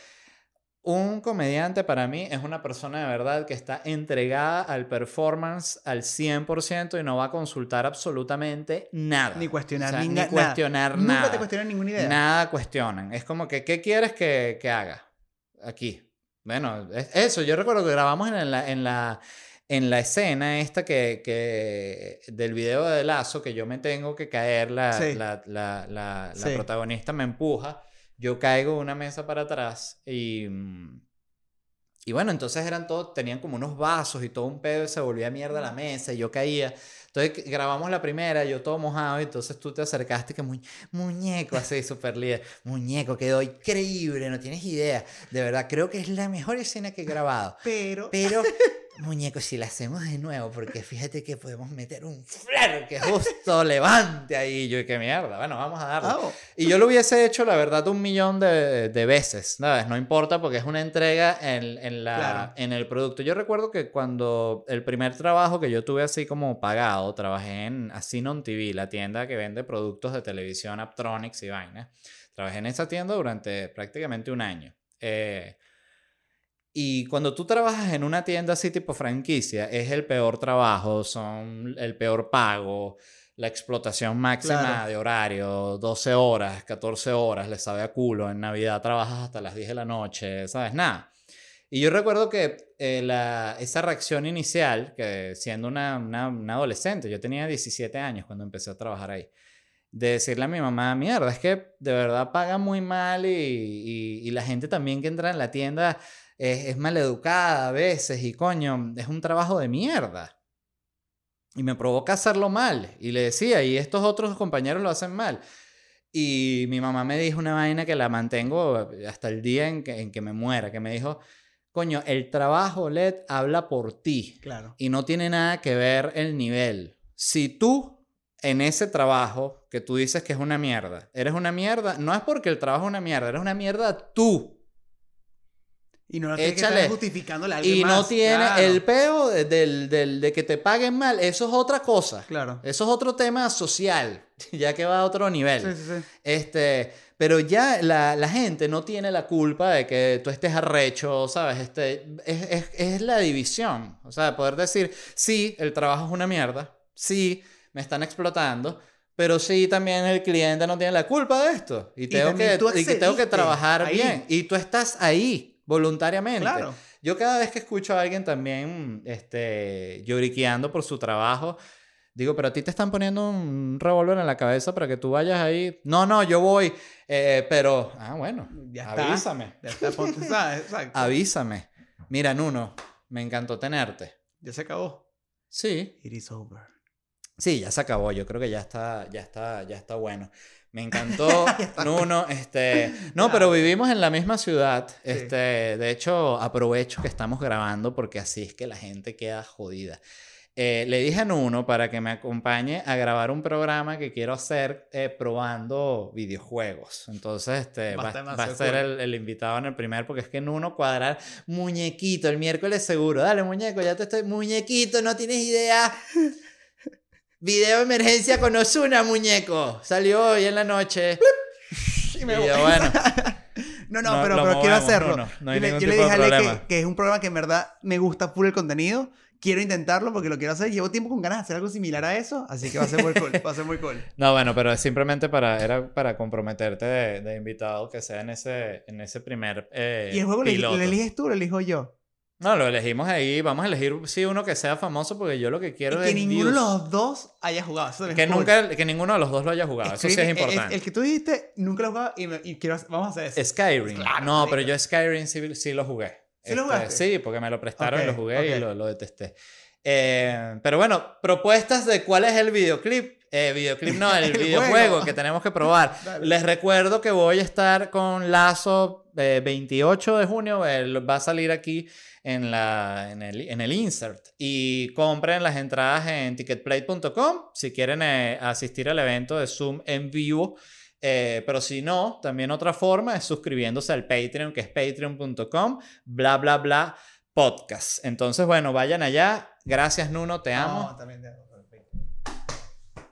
Speaker 1: un comediante para mí es una persona de verdad que está entregada al performance al 100% y no va a consultar absolutamente nada.
Speaker 2: Ni cuestionar,
Speaker 1: O sea,
Speaker 2: ni,
Speaker 1: ni
Speaker 2: na- nada.
Speaker 1: cuestionar
Speaker 2: Nunca te cuestionan ninguna idea.
Speaker 1: Nada cuestionan. Es como que, ¿qué quieres que, que haga aquí? Bueno, es eso. Yo recuerdo que grabamos en la, en la, en la escena esta que, que del video de Lazo, que yo me tengo que caer, la,
Speaker 2: Sí.
Speaker 1: la, la, la,
Speaker 2: Sí.
Speaker 1: protagonista me empuja, yo caigo de una mesa para atrás y... mm, Y bueno, entonces eran todos, tenían como unos vasos y todo un pedo y se volvía mierda la mesa y yo caía. Entonces grabamos la primera, yo todo mojado y entonces tú te acercaste que muy, muñeco así, súper líder. Muñeco, quedó increíble, no tienes idea. De verdad, creo que es la mejor escena que he grabado.
Speaker 2: Pero.
Speaker 1: Pero, muñeco, si la hacemos de nuevo, porque fíjate que podemos meter un flare que justo levante ahí. Yo, qué mierda, bueno, vamos a darle.
Speaker 2: Oh,
Speaker 1: Y yo lo hubiese hecho, la verdad, un millón de, de veces, ¿sabes? No importa porque es una entrega en, en la,
Speaker 2: Claro.
Speaker 1: en el producto. Yo recuerdo que cuando el primer trabajo que yo tuve así como pagado, trabajé en Asinon TV, la tienda que vende productos de televisión, Aptronics y vainas. Trabajé en esa tienda durante prácticamente un año. Eh, y cuando tú trabajas en una tienda así tipo franquicia, es el peor trabajo, son el peor pago, la explotación máxima
Speaker 2: Claro.
Speaker 1: de horario, 12 horas, 14 horas, le sabe a culo. En Navidad trabajas hasta las 10 de la noche, ¿sabes? Nada. Y yo recuerdo que eh, la, esa reacción inicial, que siendo una, una, una adolescente, yo tenía 17 años cuando empecé a trabajar ahí, de decirle a mi mamá, mierda, es que de verdad paga muy mal y, y, y la gente también que entra en la tienda es, es maleducada a veces y coño, es un trabajo de mierda. Y me provoca hacerlo mal. Y le decía, y estos otros compañeros lo hacen mal. Y mi mamá me dijo una vaina que la mantengo hasta el día en que, en que me muera, que me dijo, coño, el trabajo LED habla por ti
Speaker 2: claro.
Speaker 1: y no tiene nada que ver el nivel. Si tú en ese trabajo que tú dices que es una mierda, eres una mierda, no es porque el trabajo es una mierda, eres una mierda tú.
Speaker 2: Y no lo tienes que estar justificándole a alguien
Speaker 1: Y no
Speaker 2: más.
Speaker 1: tiene
Speaker 2: Claro.
Speaker 1: el peo de, del, del- de que te paguen mal, eso es otra cosa.
Speaker 2: Claro.
Speaker 1: Eso es otro tema social, ya que va a otro nivel.
Speaker 2: Sí, sí, sí.
Speaker 1: Este, pero ya la, la gente no tiene la culpa de que tú estés arrecho, ¿sabes? Este, es, es, es la división. O sea, poder decir, sí, el trabajo es una mierda, sí, me están explotando, pero sí, también el cliente no tiene la culpa de esto. Y tengo,
Speaker 2: también
Speaker 1: que, y tengo que trabajar
Speaker 2: ahí.
Speaker 1: bien. Y tú estás ahí, voluntariamente.
Speaker 2: Claro.
Speaker 1: Yo cada vez que escucho a alguien también este, lloriqueando por su trabajo, digo, pero a ti te están poniendo un revólver en la cabeza para que tú vayas ahí. No, no, yo voy, eh, pero, ah, bueno,
Speaker 2: Ya está.
Speaker 1: avísame,
Speaker 2: Ya está, ponte, ¿sabes? Exacto.
Speaker 1: avísame. Mira, Nuno, me encantó tenerte.
Speaker 2: Ya se acabó.
Speaker 1: Sí,
Speaker 2: It is over.
Speaker 1: Sí, ya se acabó. Yo creo que ya está, ya está, ya está bueno. Me encantó, Nuno, este... No, pero vivimos en la misma ciudad.
Speaker 2: Sí.
Speaker 1: Este, de hecho, aprovecho que estamos grabando porque así es que la gente queda jodida. Eh, le dije a Nuno para que me acompañe a grabar un programa que quiero hacer eh, probando videojuegos. Entonces, este,
Speaker 2: Va a
Speaker 1: va, va a ser el, el invitado en el primer, porque es que Nuno cuadrar muñequito el miércoles seguro. Dale, muñeco, ya te estoy. Muñequito, no tienes idea. Video de emergencia con Osuna, muñeco. Salió hoy en la noche.
Speaker 2: Y
Speaker 1: Y
Speaker 2: me
Speaker 1: yo,
Speaker 2: voy.
Speaker 1: bueno,
Speaker 2: No, no,
Speaker 1: No,
Speaker 2: pero, pero quiero hacerlo.
Speaker 1: no, no, no hay
Speaker 2: yo le, yo le dije a Ale que, que es un programa que en verdad me gusta full el contenido. Quiero intentarlo porque lo quiero hacer. Llevo tiempo con ganas de hacer algo similar a eso. Así que va a ser muy cool. Va a ser muy cool.
Speaker 1: No, bueno, pero simplemente para, era para comprometerte de, de invitado que sea en ese, en ese primer eh,
Speaker 2: ¿Y el juego lo eliges tú o lo elijo yo?
Speaker 1: No, lo elegimos ahí. Vamos a elegir, sí, uno que sea famoso porque yo lo que quiero
Speaker 2: Y que
Speaker 1: es
Speaker 2: ninguno de los dos haya jugado. Eso
Speaker 1: Que,
Speaker 2: es cool.
Speaker 1: nunca, que ninguno de los dos lo haya jugado. Eso sí es
Speaker 2: Escribe- el-
Speaker 1: importante.
Speaker 2: El, que tú dijiste nunca lo he jugado y, me- y quiero, vamos a hacer eso.
Speaker 1: Skyrim.
Speaker 2: Claro,
Speaker 1: no, pero yo Skyrim sí, sí lo jugué.
Speaker 2: ¿Sí lo
Speaker 1: Este,
Speaker 2: jugaste?
Speaker 1: Sí, porque me lo prestaron y lo jugué y lo, lo detesté. Eh, pero bueno, propuestas de cuál es el videoclip. Eh, videoclip no, el,
Speaker 2: El
Speaker 1: videojuego
Speaker 2: juego.
Speaker 1: que tenemos que probar.
Speaker 2: Dale.
Speaker 1: Les recuerdo que voy a estar con Lazo eh, 28 de junio. él va a salir aquí en, la, en, el, en el insert. Y compren las entradas en ticketplate.com si quieren eh, asistir al evento de Zoom en vivo. Eh, pero si no, también otra forma es suscribiéndose al Patreon, que es patreon.com, bla, bla, bla, podcast. Entonces, bueno, vayan allá. Gracias, Nuno, te amo.
Speaker 2: No, también de-